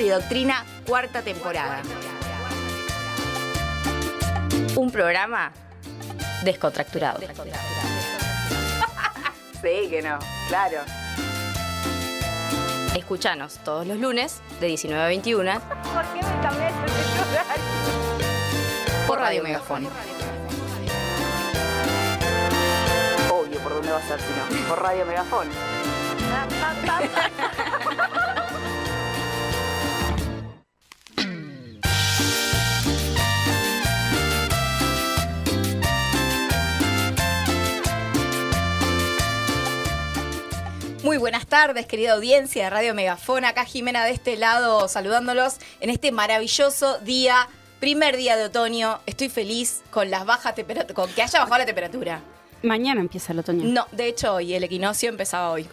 Misterio y Doctrina, cuarta temporada. Un programa descontracturado. Sí, que no, claro. Escuchanos todos los lunes de 19 a 21 ¿Por qué me cambiaste de horario? por Radio Megafón. Obvio, ¿por dónde va a ser si no? Por Radio Megafón. tardes, querida audiencia de Radio Megafón. Acá Jimena de este lado saludándolos en este maravilloso día, primer día de otoño. Estoy feliz con las bajas temperaturas, con que haya bajado la temperatura. Mañana empieza el otoño. No, de hecho hoy, el equinoccio empezaba hoy.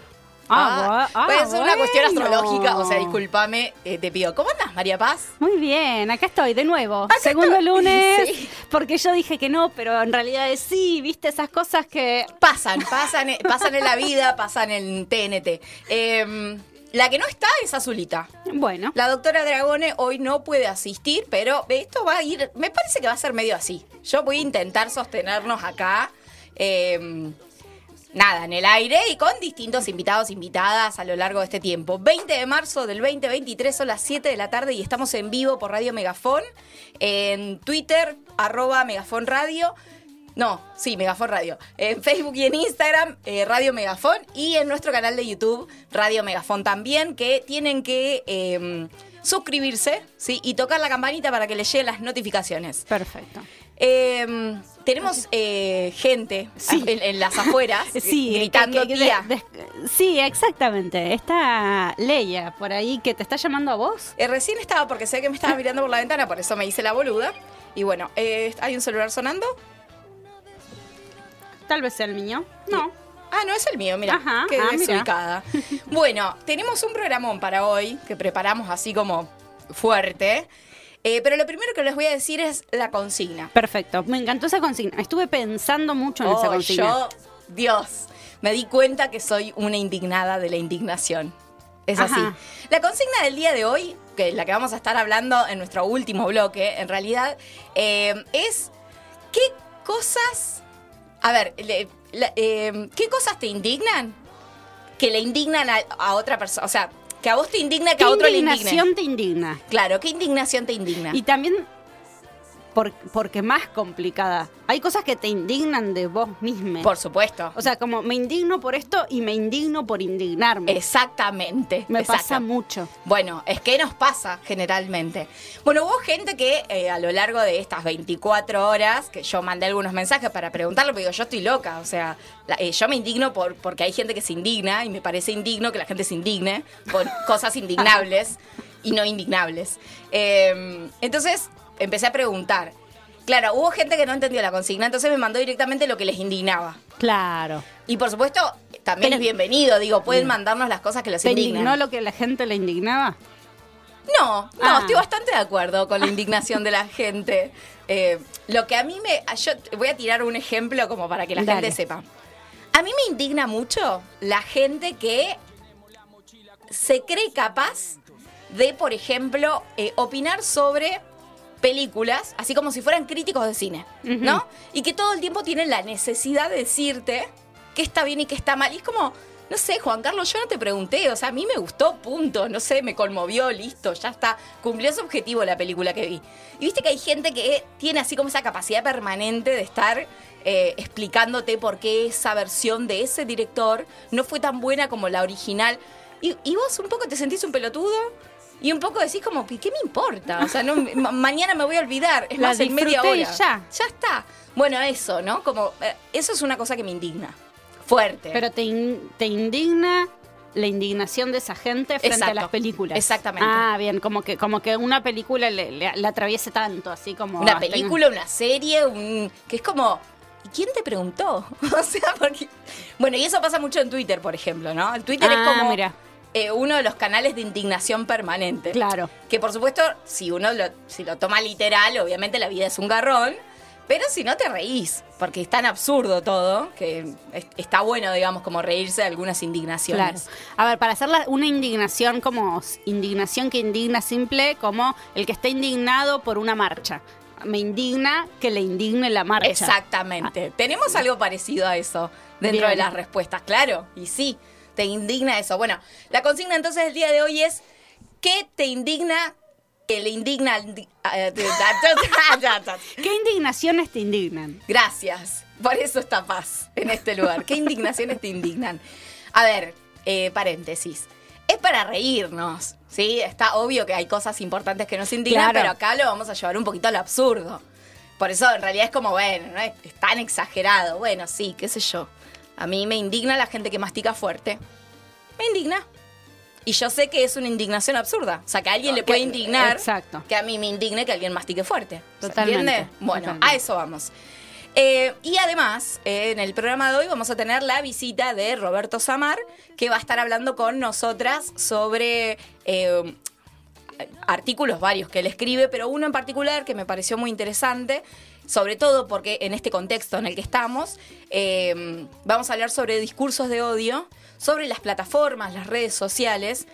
Ah, bu- ah, pues es una cuestión astrológica, o sea, discúlpame, eh, te pido. ¿Cómo andas, María Paz? Muy bien, acá estoy de nuevo. Acá Segundo estoy. lunes, Sí. porque yo dije que no, pero en realidad es sí, viste esas cosas que... Pasan, pasan, eh, pasan en la vida, pasan en TNT. Eh, la que no está es Azulita. Bueno, La doctora Dragone hoy no puede asistir, pero esto va a ir, me parece que va a ser medio así. Yo voy a intentar sostenernos acá, eh, nada, en el aire y con distintos invitados, invitadas a lo largo de este tiempo. 20 de marzo del 2023 son las 7 de la tarde y estamos en vivo por Radio Megafón, en Twitter, arroba Megafón Radio. No, sí, Megafón Radio. En Facebook y en Instagram, eh, Radio Megafón. Y en nuestro canal de YouTube, Radio Megafón también, que tienen que eh, suscribirse ¿sí? y tocar la campanita para que les lleguen las notificaciones. perfecto. Eh, tenemos eh, gente Sí. en, en las afueras Sí, gritando que- que- tía. de- de- sí, exactamente. Está Leia por ahí que te está llamando a vos. Eh, recién estaba porque sé que me estaba mirando por la ventana, por eso me hice la boluda. Y bueno, eh, ¿hay un celular sonando? Tal vez sea el mío. No. Ah, no es el mío, mira, Ajá, qué ah, desubicada. Bueno, tenemos un programón para hoy que preparamos así como fuerte. Eh, pero lo primero que les voy a decir es la consigna. Perfecto. Me encantó esa consigna. Estuve pensando mucho en esa Oh, consigna. yo, Dios, me di cuenta que soy una indignada de la indignación. Es así. La consigna del día de hoy, que es la que vamos a estar hablando en nuestro último bloque, en realidad, eh, es qué cosas. A ver, le- la- eh, ¿qué cosas te indignan? Que le indignan a, a otra persona. O sea, que a vos te indigna que ¿Qué a otro le indigne. indignación te indigna? Claro, ¿qué indignación te indigna? Y también, por- porque más complicada, hay cosas que te indignan de vos misma. Por supuesto. O sea, como me indigno por esto y me indigno por indignarme. Exactamente. me pasa mucho. Bueno, es que nos pasa generalmente. Bueno, hubo gente que eh, a lo largo de estas 24 horas, que yo mandé algunos mensajes para preguntarlo, pero digo, yo estoy loca, o sea, la- eh, yo me indigno por, porque hay gente que se indigna y me parece indigno que la gente se indigne por cosas indignables y no indignables. Eh, entonces empecé a preguntar. Claro, hubo gente que no entendió la consigna, entonces me mandó directamente lo que les indignaba. Claro. Y por supuesto, también Pero- es bienvenido, digo, pueden mandarnos las cosas que los ¿Te indignan. indignó lo que la gente le indignaba? No, no, Ah. estoy bastante de acuerdo con la indignación de la gente. Eh, lo que a mí me. Yo voy a tirar un ejemplo como para que la Dale. gente sepa. A mí me indigna mucho la gente que se cree capaz de, por ejemplo, eh, opinar sobre películas, así como si fueran críticos de cine, ¿no? Y que todo el tiempo tienen la necesidad de decirte qué está bien y qué está mal. Y es como, no sé, Juan Carlos, yo no te pregunté, o sea, a mí me gustó, punto, no sé, me conmovió, listo, ya está, cumplió su objetivo la película que vi. Y viste que hay gente que tiene así como esa capacidad permanente de estar eh, explicándote por qué esa versión de ese director no fue tan buena como la original. Y, y vos un poco te sentís un pelotudo y un poco decís como, ¿qué me importa? O sea, no, ma- mañana me voy a olvidar. Es La más, en media y hora. ya. Ya está. Bueno, eso, ¿no? Como, eh, eso es una cosa que me indigna. Fuerte. Pero te, in- te indigna la indignación de esa gente frente a las películas. Exactamente. Ah, bien, como que, como que una película le, le- atraviese tanto, así como... una hasta- película, una serie, un que es como ¿y quién te preguntó? o sea, porque bueno, y eso pasa mucho en Twitter, por ejemplo, ¿no? El Twitter es Ah, como mira. Eh, uno de los canales de indignación permanente. Claro. Que por supuesto, si uno lo, si lo toma literal, obviamente la vida es un garrón, Pero si no te reís, porque es tan absurdo todo, que es- está bueno, digamos, como reírse de algunas Claro. indignaciones. A ver, para hacer una indignación como indignación que indigna simple, como el que está indignado por una marcha. Me indigna que le indigne la marcha. Exactamente. Tenemos algo parecido a eso dentro Bien. de las respuestas, claro. Y sí, te indigna eso. Bueno, la consigna entonces del día de hoy es ¿qué te indigna que le indigna ¿Qué indignaciones te indignan? Gracias. Por eso está paz en este lugar. ¿Qué indignaciones te indignan? A ver, eh, paréntesis. Es para reírnos, ¿sí? Está obvio que hay cosas importantes que nos indignan, Claro. pero acá lo vamos a llevar un poquito al absurdo. Por eso en realidad es como, bueno, no es, es tan exagerado. Bueno, sí, qué sé yo. A mí me indigna la gente que mastica fuerte. Me indigna. Y yo sé que es una indignación absurda. O sea, que a alguien le puede Que- indignar exacto. que a mí me indigne que alguien mastique fuerte. ¿Se Totalmente, entiende? Bueno, totalmente. a eso vamos. Eh, y además, eh, en el programa de hoy vamos a tener la visita de Roberto Samar, que va a estar hablando con nosotras sobre eh, artículos varios que él escribe, pero uno en particular que me pareció muy interesante, sobre todo porque en este contexto en el que estamos, eh, vamos a hablar sobre discursos de odio, sobre las plataformas, las redes sociales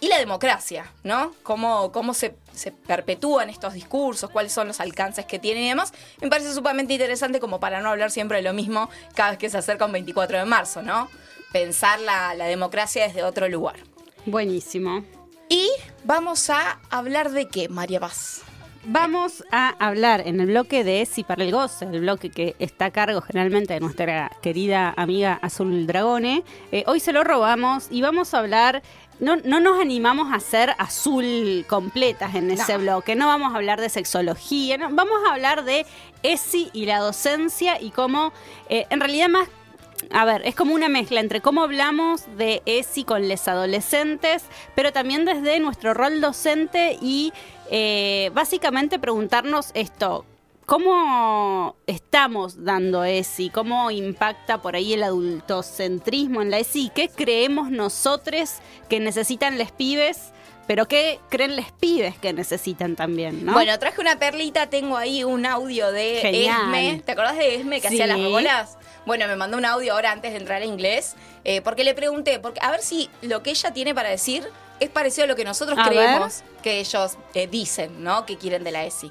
y la democracia, ¿no? Cómo, cómo se, se perpetúan estos discursos, cuáles son los alcances que tienen y demás. Me parece sumamente interesante como para no hablar siempre de lo mismo cada vez que se acerca un 24 de marzo, ¿no? Pensar la, la democracia desde otro lugar. Buenísimo. Y vamos a hablar de qué, María Paz. Vamos a hablar en el bloque de Si para el Goce, el bloque que está a cargo generalmente de nuestra querida amiga Azul Dragone. Eh, hoy se lo robamos y vamos a hablar. No, no nos animamos a hacer azul completas en ese No. bloque, no vamos a hablar de sexología, no, vamos a hablar de ESI y la docencia y cómo, eh, en realidad más a ver, es como una mezcla entre cómo hablamos de ESI con los adolescentes, pero también desde nuestro rol docente y eh, básicamente preguntarnos esto. ¿Cómo estamos dando ESI? ¿Cómo impacta por ahí el adultocentrismo en la ESI? ¿Qué creemos nosotros que necesitan les pibes? Pero ¿qué creen les pibes que necesitan también? ¿no? Bueno, traje una perlita, tengo ahí un audio de Genial. Esme. ¿Te acordás de Esme que Sí. hacía las bolas? Bueno, me mandó un audio ahora antes de entrar a inglés, eh, porque le pregunté, porque, a ver si lo que ella tiene para decir es parecido a lo que nosotros A creemos que ellos eh, dicen, ¿no? Que quieren de la ESI.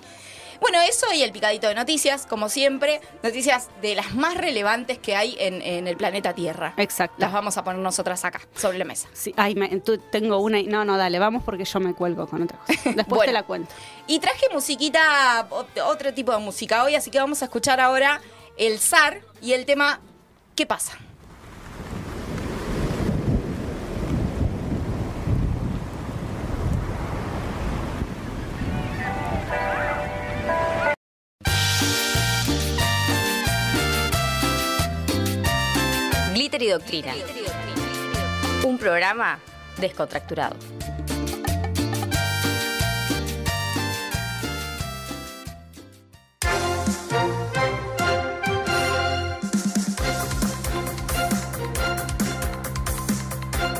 Bueno, eso y el picadito de noticias, como siempre, noticias de las más relevantes que hay en, en el planeta Tierra. Exacto. Las vamos a poner nosotras acá, sobre la mesa. Sí, ay, me- tú- tengo una. y- No, no, dale, vamos porque yo me cuelgo con otra cosa. Después Bueno. te la cuento. Y traje musiquita, ot- otro tipo de música hoy, así que vamos a escuchar ahora el zar y el tema ¿Qué pasa? Glitter y Doctrina. Un programa descontracturado.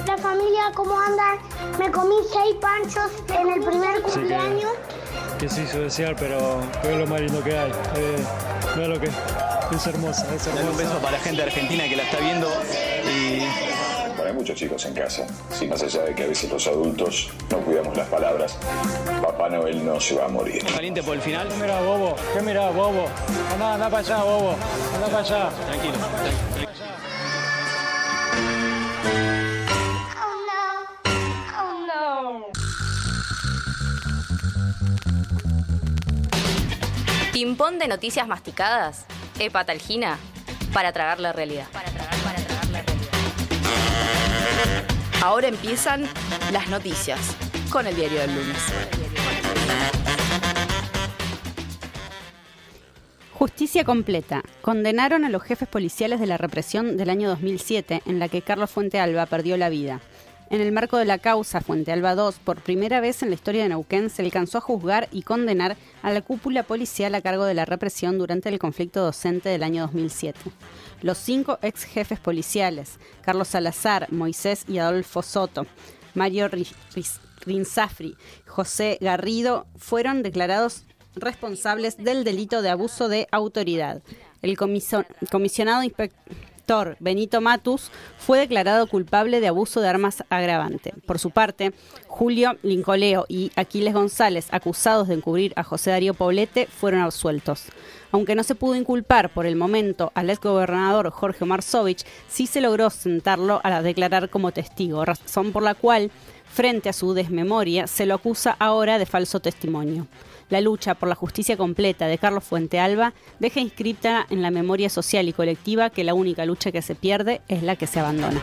La familia, ¿cómo andan? Me comí seis panchos en el primer cumpleaños. Se hizo desear, pero, es lo más lindo que hay. Eh, no es lo que es. Es hermosa, Dale un beso para la gente Argentina que la está viendo y Bueno, hay muchos chicos en casa. Sí, más allá de que a veces los adultos no cuidamos las palabras, Papá Noel no se va a morir. caliente por el final. ¿Qué mirá, bobo? ¿Qué mirá, bobo? Anda, anda para allá, bobo. Anda para allá. Tranquilo. tranquilo. Ping-pong de noticias masticadas. Hepatalgina. Para tragar la realidad. Para tragar, para tragar la realidad. Ahora empiezan las noticias con el diario del lunes. Justicia completa. Condenaron a los jefes policiales de la represión del año 2007, en la que Carlos Fuente Alba perdió la vida. En el marco de la causa Fuente Alba II, por primera vez en la historia de Neuquén se alcanzó a juzgar y condenar a la cúpula policial a cargo de la represión durante el conflicto docente del año 2007. Los cinco ex jefes policiales, Carlos Salazar, Moisés y Adolfo Soto, Mario Rinsafri, José Garrido, fueron declarados responsables del delito de abuso de autoridad. El comisionado inspector Benito Matus fue declarado culpable de abuso de armas agravante. Por su parte, Julio Lincoleo y Aquiles González, acusados de encubrir a José Darío Poblete, fueron absueltos. Aunque no se pudo inculpar por el momento al exgobernador Jorge Marsovich, sí se logró sentarlo a declarar como testigo, razón por la cual, frente a su desmemoria, se lo acusa ahora de falso testimonio. La lucha por la justicia completa de Carlos Fuente Alba deja inscripta en la memoria social y colectiva que la única lucha que se pierde es la que se abandona.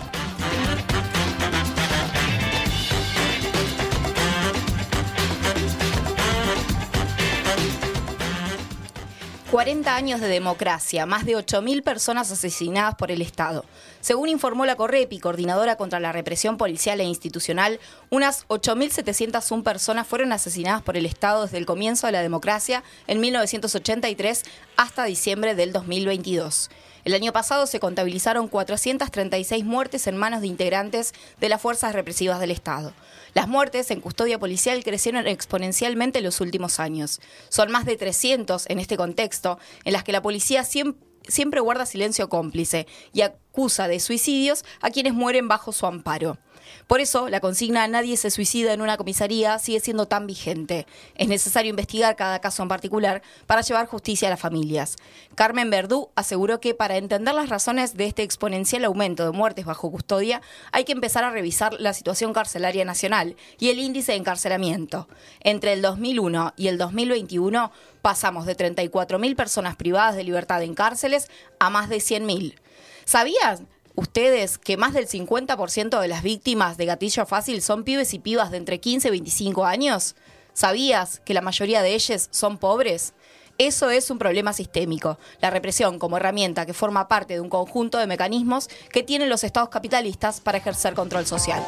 40 años de democracia, más de 8.000 personas asesinadas por el Estado. Según informó la Correpi, coordinadora contra la represión policial e institucional, unas 8.701 personas fueron asesinadas por el Estado desde el comienzo de la democracia en 1983 hasta diciembre del 2022. El año pasado se contabilizaron 436 muertes en manos de integrantes de las fuerzas represivas del Estado. Las muertes en custodia policial crecieron exponencialmente en los últimos años. Son más de 300 en este contexto, en las que la policía siempre, siempre guarda silencio cómplice y acusa de suicidios a quienes mueren bajo su amparo. Por eso, la consigna Nadie se suicida en una comisaría sigue siendo tan vigente. Es necesario investigar cada caso en particular para llevar justicia a las familias. Carmen Verdú aseguró que para entender las razones de este exponencial aumento de muertes bajo custodia, hay que empezar a revisar la situación carcelaria nacional y el índice de encarcelamiento. Entre el 2001 y el 2021 pasamos de 34.000 personas privadas de libertad en cárceles a más de 100.000. ¿Sabías ustedes que más del 50% de las víctimas de gatillo fácil son pibes y pibas de entre 15 y 25 años? ¿Sabías que la mayoría de ellos son pobres? Eso es un problema sistémico. La represión como herramienta que forma parte de un conjunto de mecanismos que tienen los estados capitalistas para ejercer control social.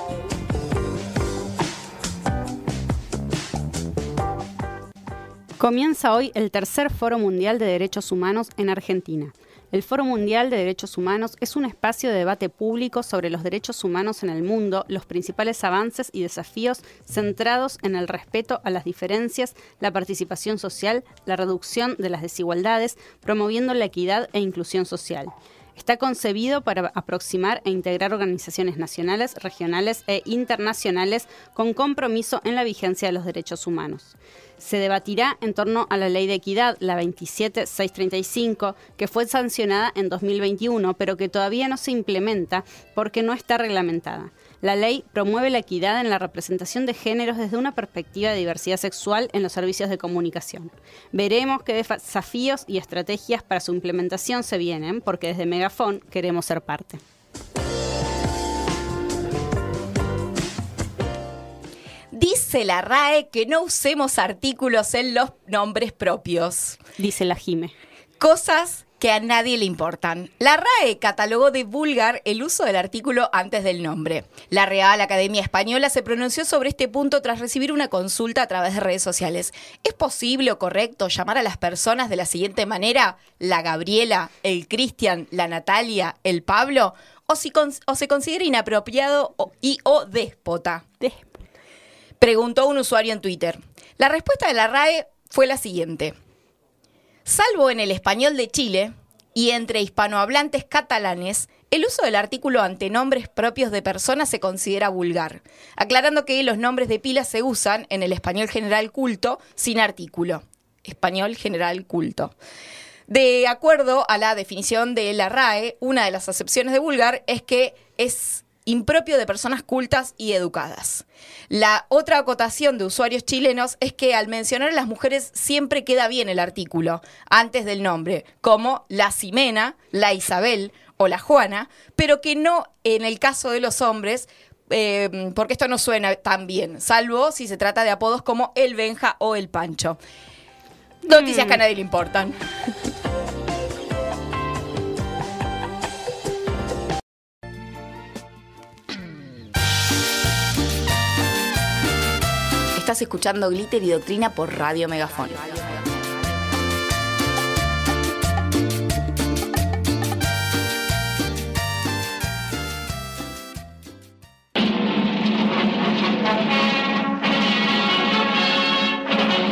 Comienza hoy el tercer Foro Mundial de Derechos Humanos en Argentina. El Foro Mundial de Derechos Humanos es un espacio de debate público sobre los derechos humanos en el mundo, los principales avances y desafíos centrados en el respeto a las diferencias, la participación social, la reducción de las desigualdades, promoviendo la equidad e inclusión social. Está concebido para aproximar e integrar organizaciones nacionales, regionales e internacionales con compromiso en la vigencia de los derechos humanos. Se debatirá en torno a la Ley de Equidad, la 27635, que fue sancionada en 2021, pero que todavía no se implementa porque no está reglamentada. La ley promueve la equidad en la representación de géneros desde una perspectiva de diversidad sexual en los servicios de comunicación. Veremos qué desafíos y estrategias para su implementación se vienen, porque desde Megafon queremos ser parte. Dice la RAE que no usemos artículos en los nombres propios. Dice la Jime. Cosas que a nadie le importan. La RAE catalogó de vulgar el uso del artículo antes del nombre. La Real Academia Española se pronunció sobre este punto tras recibir una consulta a través de redes sociales. ¿Es posible o correcto llamar a las personas de la siguiente manera? La Gabriela, el Cristian, la Natalia, el Pablo, o, si con- o se considera inapropiado o- y o déspota. Preguntó un usuario en Twitter. La respuesta de la RAE fue la siguiente. Salvo en el español de Chile y entre hispanohablantes catalanes, el uso del artículo ante nombres propios de personas se considera vulgar, aclarando que los nombres de pila se usan en el español general culto sin artículo. Español general culto. De acuerdo a la definición de la RAE, una de las acepciones de vulgar es que es impropio de personas cultas y educadas. La otra acotación de usuarios chilenos es que al mencionar a las mujeres siempre queda bien el artículo antes del nombre, como la Ximena, la Isabel o la Juana, pero que no en el caso de los hombres, eh, porque esto no suena tan bien, salvo si se trata de apodos como el Benja o el Pancho. Noticias que a nadie le importan. Estás escuchando Glitter y Doctrina por Radio Megafón.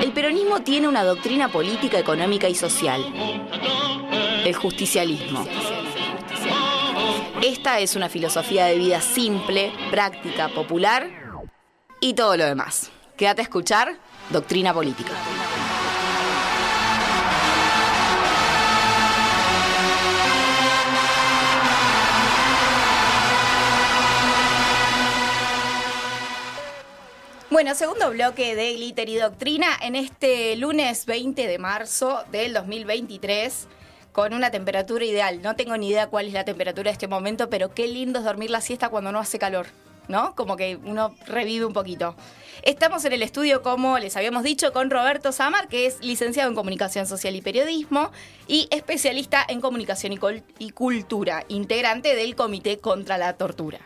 El peronismo tiene tiene una doctrina política, económica y social. El justicialismo. Esta es una filosofía de vida simple, práctica, popular y todo lo demás. Quédate a escuchar Doctrina Política. Bueno, segundo bloque de Glitter y Doctrina en este lunes 20 de marzo del 2023 con una temperatura ideal. No tengo ni idea cuál es la temperatura de este momento, pero qué lindo es dormir la siesta cuando no hace calor, ¿no? Como que uno revive un poquito. Estamos en el estudio, como les habíamos dicho, con Roberto Samar, que es licenciado en Comunicación Social y Periodismo y especialista en Comunicación y, Cultura, integrante del Comité contra la Tortura.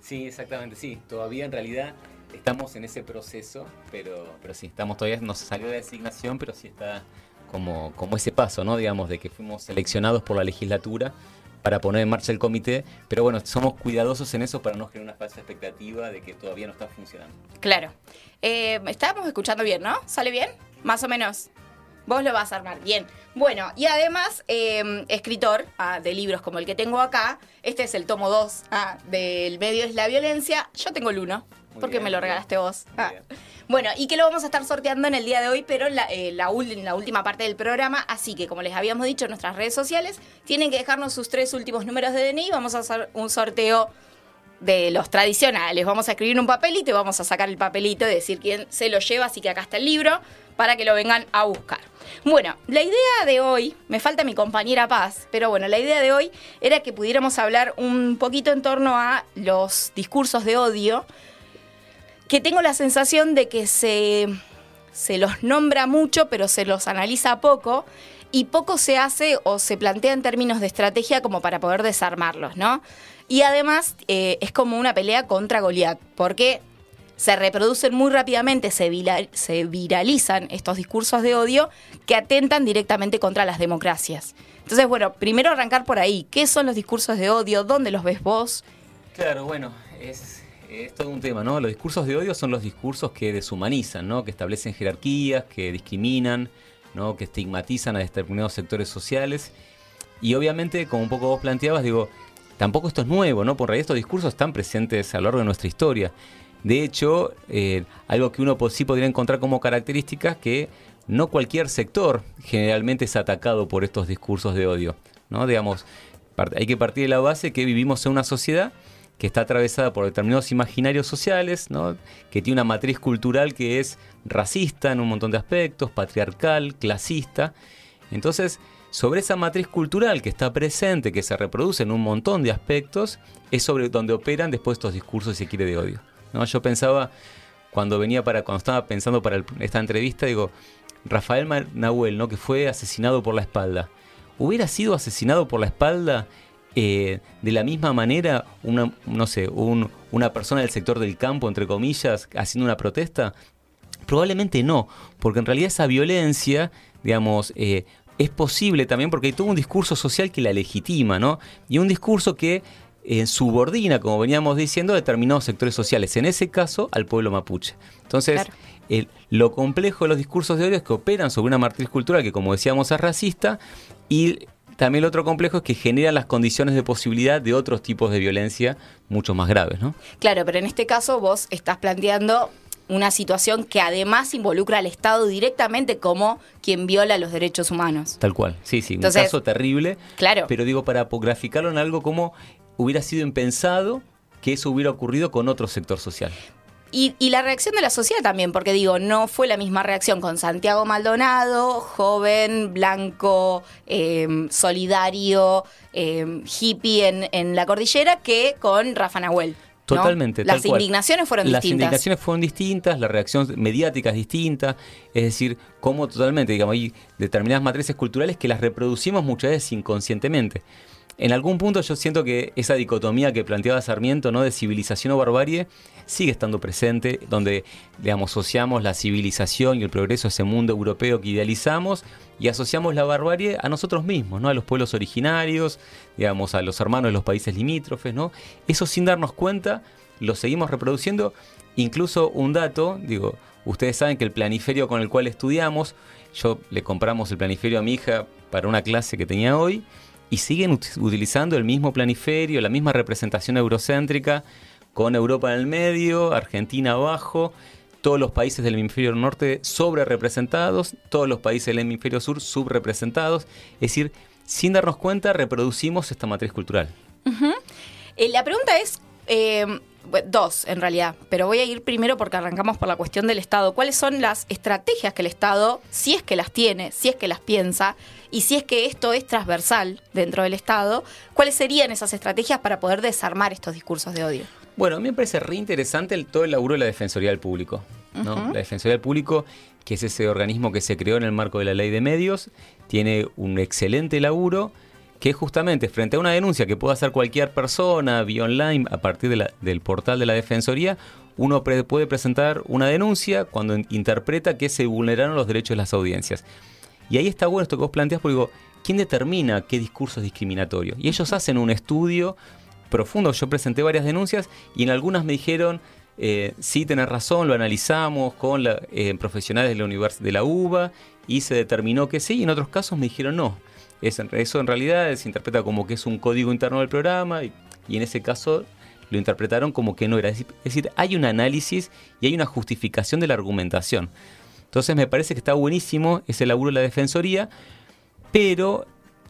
Sí, exactamente, sí. Todavía en realidad estamos en ese proceso, pero, pero sí, estamos todavía, no se salió la designación, pero sí está como, como ese paso, ¿no? Digamos, de que fuimos seleccionados por la legislatura para poner en marcha el comité, pero bueno, somos cuidadosos en eso para no generar una falsa expectativa de que todavía no está funcionando. Claro. Eh, estábamos escuchando bien, ¿no? ¿Sale bien? Más o menos. Vos lo vas a armar bien. Bueno, y además, eh, escritor ah, de libros como el que tengo acá. Este es el tomo 2 ah, del medio es la violencia. Yo tengo el 1, Muy porque bien, me lo regalaste vos. Ah. Bueno, y que lo vamos a estar sorteando en el día de hoy, pero en la, eh, la en la última parte del programa. Así que, como les habíamos dicho en nuestras redes sociales, tienen que dejarnos sus tres últimos números de DNI. Vamos a hacer un sorteo de los tradicionales. Vamos a escribir un papelito y vamos a sacar el papelito y decir quién se lo lleva. Así que acá está el libro para que lo vengan a buscar. Bueno, la idea de hoy, me falta mi compañera Paz, pero bueno, la idea de hoy era que pudiéramos hablar un poquito en torno a los discursos de odio, que tengo la sensación de que se, se los nombra mucho, pero se los analiza poco. Y poco se hace o se plantea en términos de estrategia como para poder desarmarlos, ¿no? Y además eh, es como una pelea contra Goliat, porque se reproducen muy rápidamente, se, se viralizan estos discursos de odio que atentan directamente contra las democracias. Entonces, bueno, primero arrancar por ahí. ¿Qué son los discursos de odio? ¿Dónde los ves vos? Claro, bueno, es, es un tema, ¿no? Los discursos de odio son los discursos que deshumanizan, ¿no? Que establecen jerarquías, que discriminan, ¿no? Que estigmatizan a determinados sectores sociales. Y obviamente, como un poco vos planteabas, digo, tampoco esto es nuevo, ¿no? Por realidad estos discursos están presentes a lo largo de nuestra historia. De hecho, eh, algo que uno sí podría encontrar como características que no cualquier sector generalmente es atacado por estos discursos de odio, ¿no? Digamos, hay que partir de la base que vivimos en una sociedad que está atravesada por determinados imaginarios sociales, que tiene una matriz cultural que es racista en un montón de aspectos, patriarcal, clasista. Entonces, sobre esa matriz cultural que está presente, que se reproduce en un montón de aspectos, es sobre donde operan después estos discursos, si se quiere, de odio. ¿no? Yo pensaba, cuando venía para, cuando estaba pensando para esta entrevista, digo, Rafael Nahuel, ¿no? que fue asesinado por la espalda. ¿Hubiera sido asesinado por la espalda eh, de la misma manera una, no sé, un- una persona del sector del campo, entre comillas, haciendo una protesta? Probablemente no, porque en realidad esa violencia, digamos, eh, es posible también porque hay todo un discurso social que la legitima, ¿no? Y un discurso que eh, subordina, como veníamos diciendo, a determinados sectores sociales, en ese caso al pueblo mapuche. Entonces, Claro. el- lo complejo de los discursos de odio es que operan sobre una matriz cultural que, como decíamos, es racista y también lo otro complejo es que generan las condiciones de posibilidad de otros tipos de violencia mucho más graves, ¿no? Claro, pero en este caso vos estás planteando una situación que además involucra al Estado directamente como quien viola los derechos humanos. Tal cual. Sí, sí, Entonces- un caso terrible. Claro. Pero digo, para graficarlo en algo como hubiera sido impensado que eso hubiera ocurrido con otro sector social. Y, y la reacción de la sociedad también, porque digo, no fue la misma reacción con Santiago Maldonado, joven, blanco, eh, solidario, eh, hippie en, en la cordillera, que con Rafa Nahuel. ¿no? Totalmente. Las tal cual. indignaciones fueron Las distintas. indignaciones fueron distintas, la reacción mediática es distinta. Es decir, cómo totalmente, digamos, hay determinadas matrices culturales que las reproducimos muchas veces inconscientemente. En algún punto yo siento que esa dicotomía que planteaba Sarmiento, ¿no? De civilización o barbarie, sigue estando presente, donde, digamos, asociamos la civilización y el progreso a ese mundo europeo que idealizamos y asociamos la barbarie a nosotros mismos, ¿no? A los pueblos originarios, digamos, a los hermanos de los países limítrofes, ¿no? Eso sin darnos cuenta, lo seguimos reproduciendo. Incluso un dato, digo, ustedes saben que el planiferio con el cual estudiamos, yo le compramos el planiferio a mi hija para una clase que tenía hoy y siguen ut- utilizando el mismo planiferio, la misma representación eurocéntrica, con Europa en el medio, Argentina abajo, todos los países del hemisferio norte sobre representados, todos los países del hemisferio sur subrepresentados. Es decir, sin darnos cuenta, reproducimos esta matriz cultural. Eh, la pregunta es, eh, bueno, dos en realidad, pero voy a ir primero porque arrancamos por la cuestión del Estado. ¿Cuáles son las estrategias que el Estado, si es que las tiene, si es que las piensa, y si es que esto es transversal dentro del Estado, cuáles serían esas estrategias para poder desarmar estos discursos de odio? Bueno, a mí me parece re interesante el, todo el laburo de la Defensoría del Público. ¿no? La Defensoría del Público, que es ese organismo que se creó en el marco de la ley de medios, tiene un excelente laburo que es justamente frente a una denuncia que pueda hacer cualquier persona vía online a partir de la- del portal de la Defensoría, uno pre- puede presentar una denuncia cuando in- interpreta que se vulneraron los derechos de las audiencias. Y ahí está bueno esto que vos planteás, porque digo, ¿quién determina qué discurso es discriminatorio? Y ellos hacen un estudio profundo. Yo presenté varias denuncias y en algunas me dijeron, eh, sí, tenés razón, lo analizamos con la- eh, profesionales de la, de la UBA y se determinó que sí, y en otros casos me dijeron no. Eso en realidad se interpreta como que es un código interno del programa y, en ese caso lo interpretaron como que no era. Es decir, hay un análisis y hay una justificación de la argumentación. Entonces me parece que está buenísimo ese laburo de la Defensoría, pero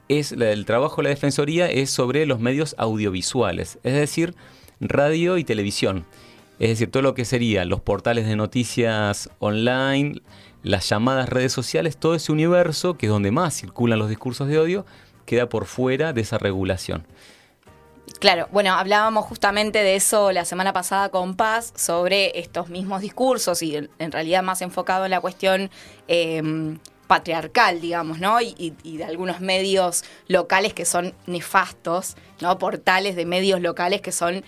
es el trabajo de la Defensoría es sobre los medios audiovisuales, es decir, radio y televisión. Es decir, todo lo que serían los portales de noticias online, las llamadas redes sociales, todo ese universo que es donde más circulan los discursos de odio, queda por fuera de esa regulación. Claro, bueno, hablábamos justamente de eso la semana pasada con Paz, sobre estos mismos discursos y en, realidad más enfocado en la cuestión eh, patriarcal, digamos, ¿no? Y, y- de algunos medios locales que son nefastos, ¿no? Portales de medios locales que son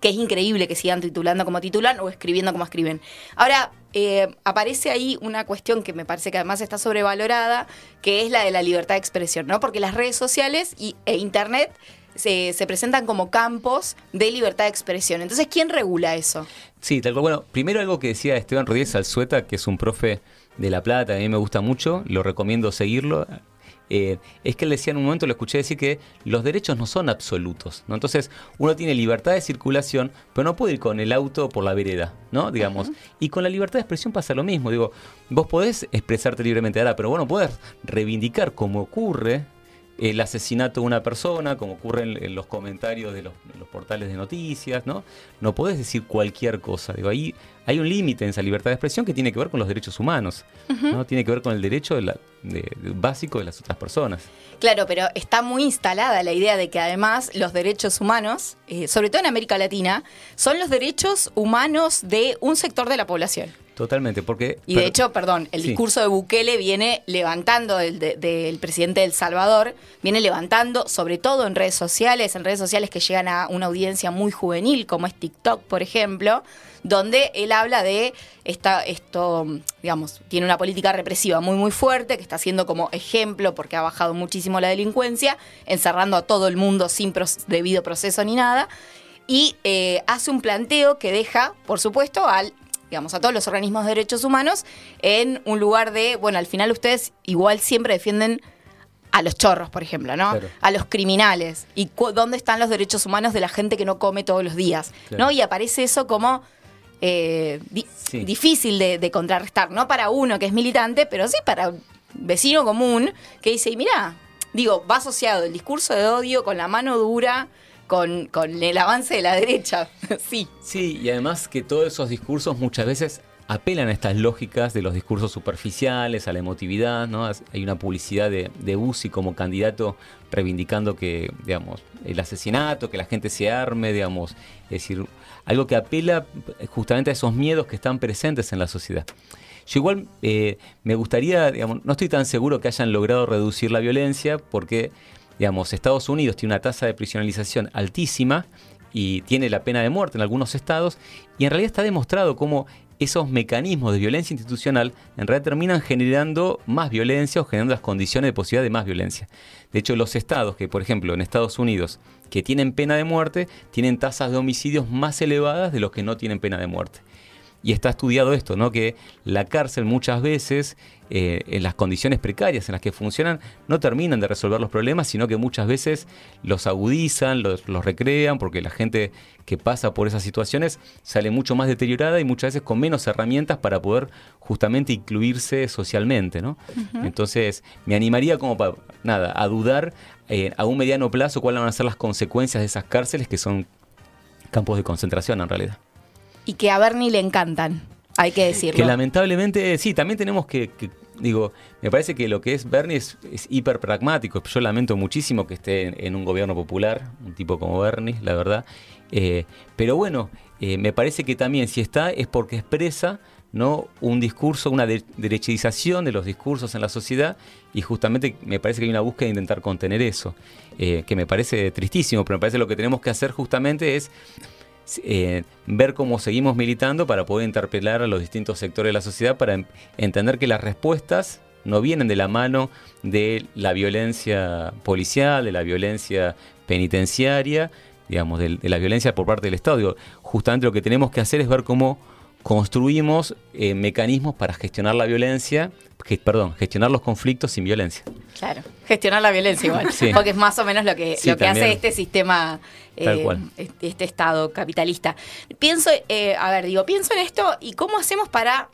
que es increíble que sigan titulando como titulan o escribiendo como escriben. Ahora, eh, aparece ahí una cuestión que me parece que además está sobrevalorada, que es la de la libertad de expresión, ¿no? Porque las redes sociales y, e Internet se, se presentan como campos de libertad de expresión. Entonces, ¿quién regula eso? Sí, tal cual. Bueno, primero algo que decía Esteban Rodríguez Alzueta, que es un profe de La Plata, a mí me gusta mucho, lo recomiendo seguirlo. Eh, es que él decía en un momento, lo escuché decir que los derechos no son absolutos, ¿no? Entonces, uno tiene libertad de circulación, pero no puede ir con el auto por la vereda, ¿no? Digamos. Y con la libertad de expresión pasa lo mismo. Digo, vos podés expresarte libremente ahora, pero bueno, podés reivindicar como ocurre el asesinato de una persona, como ocurre en, en los comentarios de los, portales de noticias, ¿no? No podés decir cualquier cosa. Digo, ahí hay un límite en esa libertad de expresión que tiene que ver con los derechos humanos, ¿no? Tiene que ver con el derecho de la- de- de- básico de las otras personas. Claro, pero está muy instalada la idea de que además los derechos humanos, eh, sobre todo en América Latina, son los derechos humanos de un sector de la población. Totalmente, porque... Y de hecho, perdón, el Sí. discurso de Bukele viene levantando, del, de- del presidente de El Salvador, viene levantando, sobre todo en redes sociales, en redes sociales que llegan a una audiencia muy juvenil, como es TikTok, por ejemplo, donde él habla de esta, esto, digamos, tiene una política represiva muy, muy fuerte, que está haciendo como ejemplo porque ha bajado muchísimo la delincuencia, encerrando a todo el mundo sin debido proceso ni nada, y eh, hace un planteo que deja, por supuesto, al digamos, a todos los organismos de derechos humanos en un lugar de, bueno, al final ustedes igual siempre defienden a los chorros, por ejemplo, ¿no? Claro. A los criminales. ¿Y cu- dónde están los derechos humanos de la gente que no come todos los días? Claro. ¿No? Y aparece eso como eh, di- Sí. difícil de, de contrarrestar, no para uno que es militante, pero sí para un vecino común que dice, y mira, digo, va asociado el discurso de odio con la mano dura, con, con el avance de la derecha. sí. Sí, y además que todos esos discursos muchas veces apelan a estas lógicas de los discursos superficiales, a la emotividad, ¿no? Hay una publicidad de, de Bussi como candidato reivindicando que, digamos, el asesinato, que la gente se arme, digamos, es decir, algo que apela justamente a esos miedos que están presentes en la sociedad. Yo igual eh, me gustaría, digamos, no estoy tan seguro que hayan logrado reducir la violencia porque, digamos, Estados Unidos tiene una tasa de prisionalización altísima y tiene la pena de muerte en algunos estados y en realidad está demostrado cómo esos mecanismos de violencia institucional en realidad terminan generando más violencia o generando las condiciones de posibilidad de más violencia. De hecho, los estados que, por ejemplo, en Estados Unidos, que tienen pena de muerte, tienen tasas de homicidios más elevadas de los que no tienen pena de muerte. Y está estudiado esto, ¿no? Que la cárcel muchas veces, eh, en las condiciones precarias en las que funcionan, no terminan de resolver los problemas, sino que muchas veces los agudizan, los, los recrean, porque la gente que pasa por esas situaciones sale mucho más deteriorada y muchas veces con menos herramientas para poder justamente incluirse socialmente, ¿no? Entonces, me animaría como para, nada, a dudar eh, a un mediano plazo cuáles van a ser las consecuencias de esas cárceles que son campos de concentración en realidad. Y que a Bernie le encantan, hay que decirlo. Que lamentablemente, sí, también tenemos que, que- digo, me parece que lo que es Bernie es, es hiper pragmático. Yo lamento muchísimo que esté en, en un gobierno popular, un tipo como Bernie, la verdad. Eh, pero bueno, eh, me parece que también si está es porque expresa ¿no? un discurso, una de- derechización de los discursos en la sociedad y justamente me parece que hay una búsqueda de intentar contener eso, eh, que me parece tristísimo, pero me parece que lo que tenemos que hacer justamente es eh, ver cómo seguimos militando para poder interpelar a los distintos sectores de la sociedad para en- entender que las respuestas no vienen de la mano de la violencia policial, de la violencia penitenciaria, digamos, de, la violencia por parte del Estado. Digo, justamente lo que tenemos que hacer es ver cómo construimos eh, mecanismos para gestionar la violencia, que- perdón, gestionar los conflictos sin violencia. Claro, gestionar la violencia igual, Sí. porque es más o menos lo que, Sí, lo que hace este sistema, Tal eh, cual. este, este Estado capitalista. Pienso, eh, a ver, digo, pienso en esto y cómo hacemos para...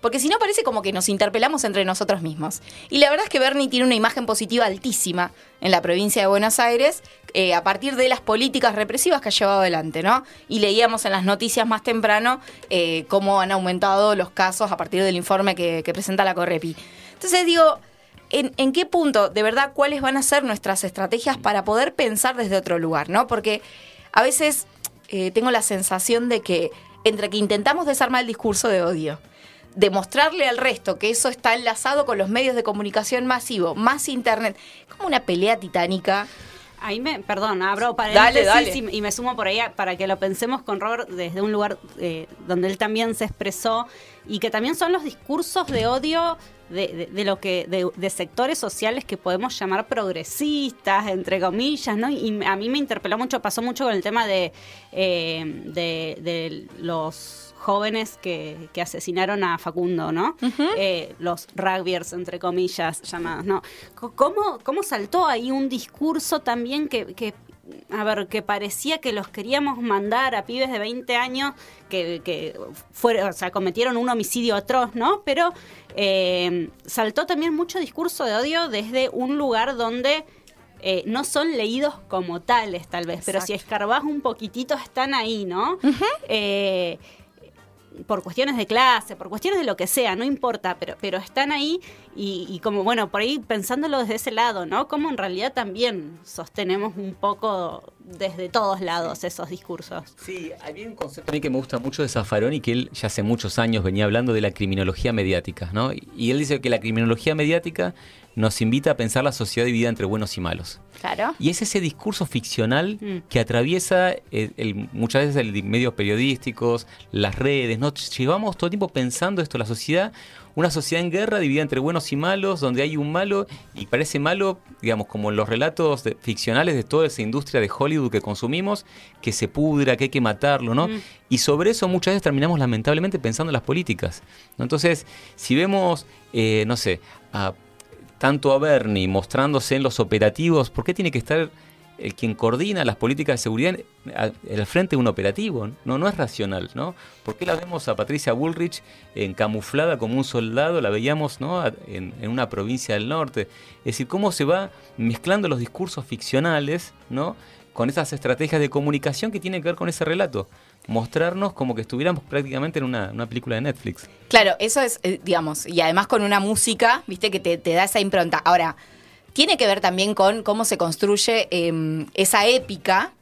Porque si no parece como que nos interpelamos entre nosotros mismos. Y la verdad es que Bernie tiene una imagen positiva altísima en la provincia de Buenos Aires eh, a partir de las políticas represivas que ha llevado adelante, ¿no? Y leíamos en las noticias más temprano eh, cómo han aumentado los casos a partir del informe que, que presenta la Correpi. Entonces digo, ¿en, qué punto, de verdad, cuáles van a ser nuestras estrategias para poder pensar desde otro lugar, ¿no? Porque a veces eh, tengo la sensación de que entre que intentamos desarmar el discurso de odio, demostrarle al resto que eso está enlazado con los medios de comunicación masivo, más internet, como una pelea titánica. Ahí me, perdón, abro paréntesis Dale, dale. Y, y me sumo por ahí a- para que lo pensemos con Robert desde un lugar eh, donde él también se expresó y que también son los discursos de odio de, de- de lo que de, de sectores sociales que podemos llamar progresistas, entre comillas, ¿no? Y a mí me interpeló mucho, pasó mucho con el tema de, eh, de, de los jóvenes que, que asesinaron a Facundo, ¿no? Eh, los rugbyers, entre comillas, llamados, ¿no? ¿Cómo, cómo saltó ahí un discurso también que, que, a ver, que parecía que los queríamos mandar a pibes de 20 años que, que fueron, o sea, cometieron un homicidio atroz, ¿no? Pero eh, saltó también mucho discurso de odio desde un lugar donde eh, no son leídos como tales, tal vez, pero si escarbás un poquitito están ahí, ¿no? Eh, por cuestiones de clase, por cuestiones de lo que sea, no importa, pero, pero están ahí y, y como, bueno, por ahí pensándolo desde ese lado, ¿no? Como en realidad también sostenemos un poco desde todos lados esos discursos. Sí, había un concepto a mí que me gusta mucho de Zaffaroni, que él ya hace muchos años venía hablando de la criminología mediática, ¿no? Y él dice que la criminología mediática nos invita a pensar la sociedad dividida entre buenos y malos. Claro. Y es ese discurso ficcional Mm. que atraviesa el- el- muchas veces el, medios periodísticos, las redes, ¿no? Llevamos todo el tiempo pensando esto, la sociedad, una sociedad en guerra dividida entre buenos y malos, donde hay un malo y parece malo, digamos, como en los relatos de- ficcionales de toda esa industria de Hollywood que consumimos, que se pudra, que hay que matarlo, ¿no? Mm. Y sobre eso muchas veces terminamos lamentablemente pensando en las políticas. ¿no? Entonces, si vemos, eh, no sé, a tanto a Bernie mostrándose en los operativos, ¿por qué tiene que estar el quien coordina las políticas de seguridad al frente de un operativo? No, no es racional, ¿no? ¿Por qué la vemos a Patricia Bullrich en camuflada como un soldado? La veíamos, ¿no? En, en una provincia del norte. Es decir, cómo se va mezclando los discursos ficcionales, ¿no? Con esas estrategias de comunicación que tienen que ver con ese relato. Mostrarnos como que estuviéramos prácticamente en una, una película de Netflix. Claro, eso es, eh, digamos, y además con una música, viste, que te, te da esa impronta. Ahora, tiene que ver también con cómo se construye eh, esa épica,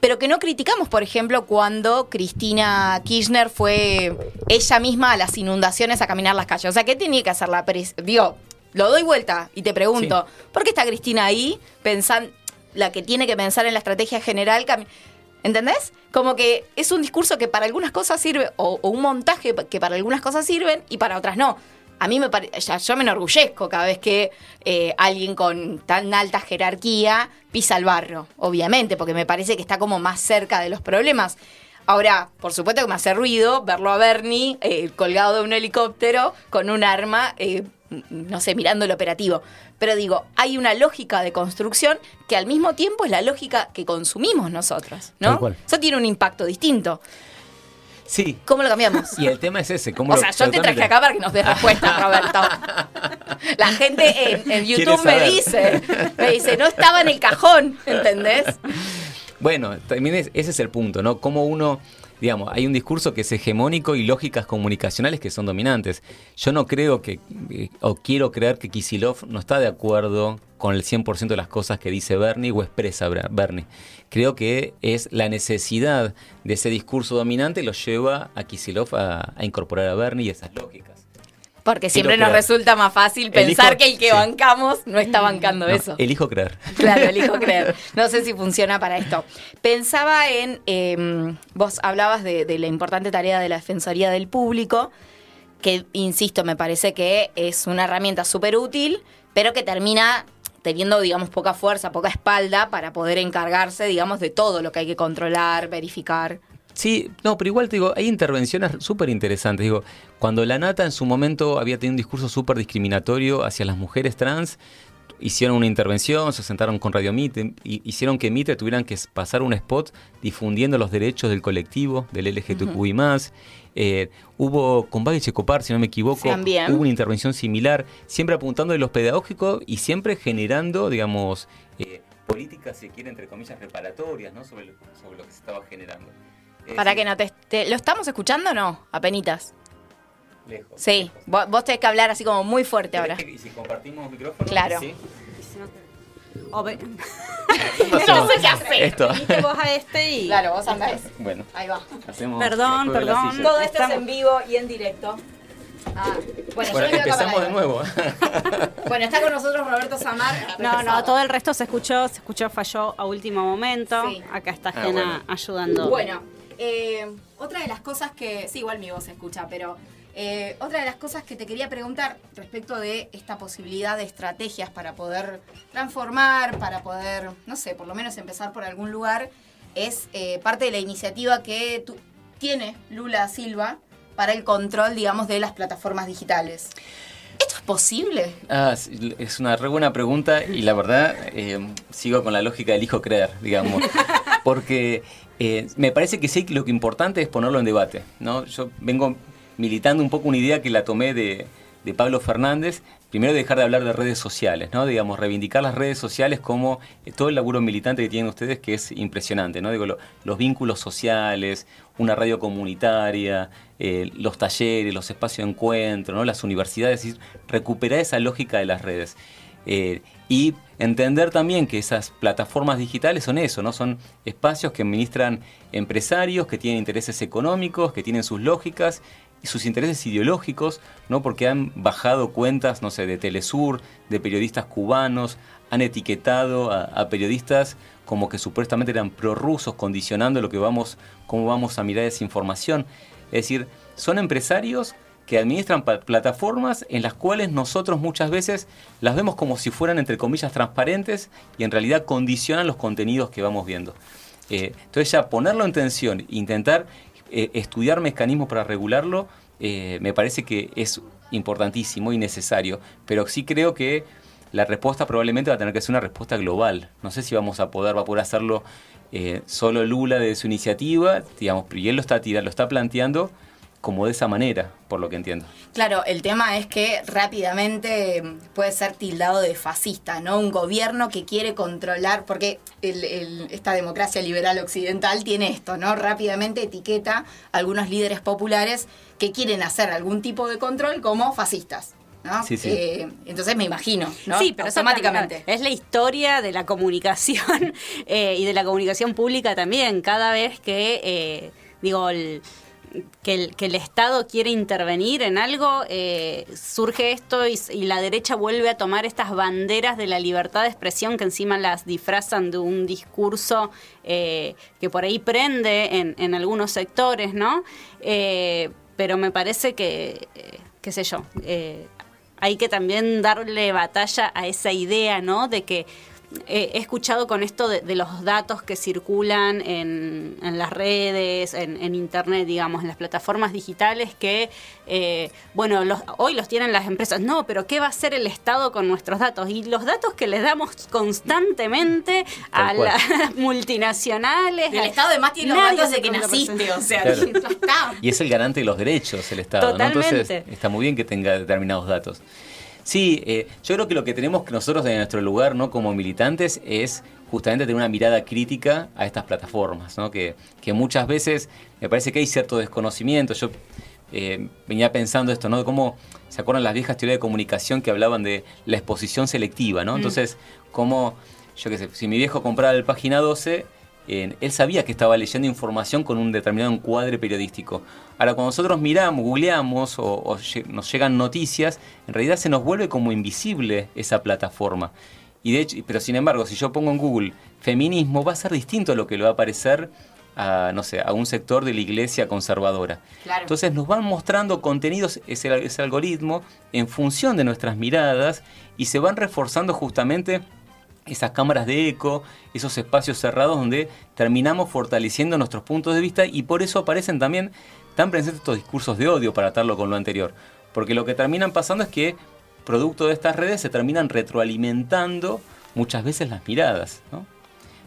pero que no criticamos, por ejemplo, cuando Cristina Kirchner fue ella misma a las inundaciones a caminar las calles. O sea, ¿qué tenía que hacer la pres Digo, lo doy vuelta y te pregunto, ¿por qué está Cristina ahí pensando, la que tiene que pensar en la estrategia general? ¿Entendés? Como que es un discurso que para algunas cosas sirve, o, o un montaje que para algunas cosas sirven y para otras no. A mí me parece, yo me enorgullezco cada vez que eh, alguien con tan alta jerarquía pisa el barro, obviamente, porque me parece que está como más cerca de los problemas. Ahora, por supuesto que me hace ruido verlo a Bernie eh, colgado de un helicóptero con un arma, eh, no sé, mirando el operativo. Pero digo, hay una lógica de construcción que al mismo tiempo es la lógica que consumimos nosotros, Tal ¿no? cual. Eso tiene un impacto distinto. Sí. ¿Cómo lo cambiamos? Y el tema es ese. ¿cómo O lo- sea, yo te traje acá para que nos des respuesta, Roberto. La gente en, YouTube me dice, me dice, no estaba en el cajón, ¿entendés? Bueno, también es- ese es el punto, ¿no? Cómo uno, digamos, hay un discurso que es hegemónico y lógicas comunicacionales que son dominantes. Yo no creo que, eh, o quiero creer que Kisilov no está de acuerdo con el 100% de las cosas que dice Bernie o expresa Ber- Bernie. Creo que es la necesidad de ese discurso dominante lo lleva a Kisilov a, a incorporar a Bernie y esas lógicas. Porque siempre nos resulta más fácil pensar Elijo- que el que sí. bancamos no está bancando No, eso. Elijo creer. Claro, elijo creer. No sé si funciona para esto. Pensaba en, eh, vos hablabas de, de la importante tarea de la Defensoría del Público, que, insisto, me parece que es una herramienta súper útil, pero que termina teniendo, digamos, poca fuerza, poca espalda para poder encargarse, digamos, de todo lo que hay que controlar, verificar. Sí, no, pero igual te digo, hay intervenciones súper interesantes. Digo, cuando la Nata en su momento había tenido un discurso súper discriminatorio hacia las mujeres trans, hicieron una intervención, se sentaron con Radio Mitre, y hicieron que Mitre tuvieran que pasar un spot difundiendo los derechos del colectivo, del LGTQI+. Eh, hubo con Bagui Checopar, si no me equivoco, También. hubo una intervención similar, siempre apuntando de los pedagógicos y siempre generando, digamos, eh, políticas, si quiere, entre comillas, reparatorias, ¿no? Sobre, lo- sobre lo que se estaba generando. Es Para que no te, te- ¿Lo estamos escuchando o no? Apenitas. Lejos. Sí, vos, vos tenés que hablar así como muy fuerte ahora. ¿Y si compartimos micrófono? Claro. ¿Sí? No sé qué hacer. Esto. Venite vos a este y... Claro, vos andás. Bueno, Ahí va. hacemos. Perdón, perdón. Todo esto es en vivo y en directo. Ah, bueno, Bueno, yo empezamos de nuevo. Bueno, está con nosotros Roberto Samar. No, no, todo el resto se escuchó, se escuchó, falló a último momento. Sí. Acá está Ah, Jena bueno. ayudando. Bueno, eh, otra de las cosas que. Sí, igual mi voz se escucha, pero. eh, otra de las cosas que te quería preguntar respecto de esta posibilidad de estrategias para poder transformar, para poder, no sé, por lo menos empezar por algún lugar, es eh, parte de la iniciativa que tu- tiene Lula Silva para el control, digamos, de las plataformas digitales. ¿Esto es posible? Ah, es una re buena pregunta y la verdad eh, sigo con la lógica del hijo creer, digamos. Porque eh, me parece que sí, lo que importante es ponerlo en debate. ¿no? Yo vengo militando un poco una idea que la tomé de, de Pablo Fernández. Primero dejar de hablar de redes sociales, ¿no? Digamos, reivindicar las redes sociales como eh, todo el laburo militante que tienen ustedes, que es impresionante, ¿no? Digo, lo- los vínculos sociales, una radio comunitaria, eh, los talleres, los espacios de encuentro, ¿no? Las universidades, recuperar esa lógica de las redes. Y entender también que esas plataformas digitales son eso, ¿no? Son espacios que administran empresarios, que tienen intereses económicos, que tienen sus lógicas y sus intereses ideológicos, ¿no? Porque han bajado cuentas, no sé, de Telesur, de periodistas cubanos, han etiquetado a, a periodistas como que supuestamente eran prorrusos, condicionando lo que vamos, cómo vamos a mirar esa información. Es decir, son empresarios que administran plataformas en las cuales nosotros muchas veces las vemos como si fueran, entre comillas, transparentes y en realidad condicionan los contenidos que vamos viendo. Eh, entonces ya ponerlo en tensión, intentar eh, estudiar mecanismos para regularlo, eh, me parece que es importantísimo y necesario, pero sí creo que la respuesta probablemente va a tener que ser una respuesta global. No sé si vamos a poder, va a poder hacerlo eh, solo Lula de su iniciativa, digamos, y él lo está, lo está planteando como de esa manera, por lo que entiendo. Claro, el tema es que rápidamente puede ser tildado de fascista, ¿no? Un gobierno que quiere controlar, porque el- el- esta democracia liberal occidental tiene esto, ¿no? Rápidamente etiqueta a algunos líderes populares que quieren hacer algún tipo de control como fascistas. ¿no? Sí, sí. Eh, entonces me imagino, ¿no? Sí, pero automáticamente. también, es la historia de la comunicación eh, y de la comunicación pública también. Cada vez que, eh, digo, el- que, el, que el Estado quiere intervenir en algo, eh, surge esto y, la derecha vuelve a tomar estas banderas de la libertad de expresión que encima las disfrazan de un discurso eh, que por ahí prende en, en algunos sectores, ¿no? Eh, pero me parece que, qué sé yo, hay que también darle batalla a esa idea, ¿no? De que eh, he escuchado con esto de, de los datos que circulan en, en las redes, en, en internet, digamos, en las plataformas digitales, que, eh, bueno, los, hoy los tienen las empresas. No, pero ¿qué va a hacer el Estado con nuestros datos? Y los datos que les damos constantemente a las multinacionales. El Estado además tiene los datos de que naciste, o sea, Claro. está. Y es el garante de los derechos el Estado, ¿no? Entonces Totalmente. está muy bien que tenga determinados datos. Sí, eh, yo creo que lo que tenemos que nosotros en nuestro lugar, ¿no? Como militantes, es justamente tener una mirada crítica a estas plataformas, ¿no? Que, que muchas veces me parece que hay cierto desconocimiento. Yo eh, venía pensando esto, ¿no? De cómo se acuerdan las viejas teorías de comunicación que hablaban de la exposición selectiva, ¿no? Entonces, cómo, yo qué sé, si mi viejo compraba el página 12, eh, él sabía que estaba leyendo información con un determinado encuadre periodístico. Ahora, cuando nosotros miramos, googleamos o, nos llegan noticias, en realidad se nos vuelve como invisible esa plataforma. Y de hecho, pero sin embargo, si yo pongo en Google feminismo, va a ser distinto a lo que le va a aparecer a, no sé, a un sector de la iglesia conservadora. Claro. Entonces nos van mostrando contenidos, ese, ese algoritmo, en función de nuestras miradas y se van reforzando justamente esas cámaras de eco, esos espacios cerrados donde terminamos fortaleciendo nuestros puntos de vista y por eso aparecen también tan presentes estos discursos de odio para atarlo con lo anterior. Porque lo que terminan pasando es que, producto de estas redes, se terminan retroalimentando muchas veces las miradas.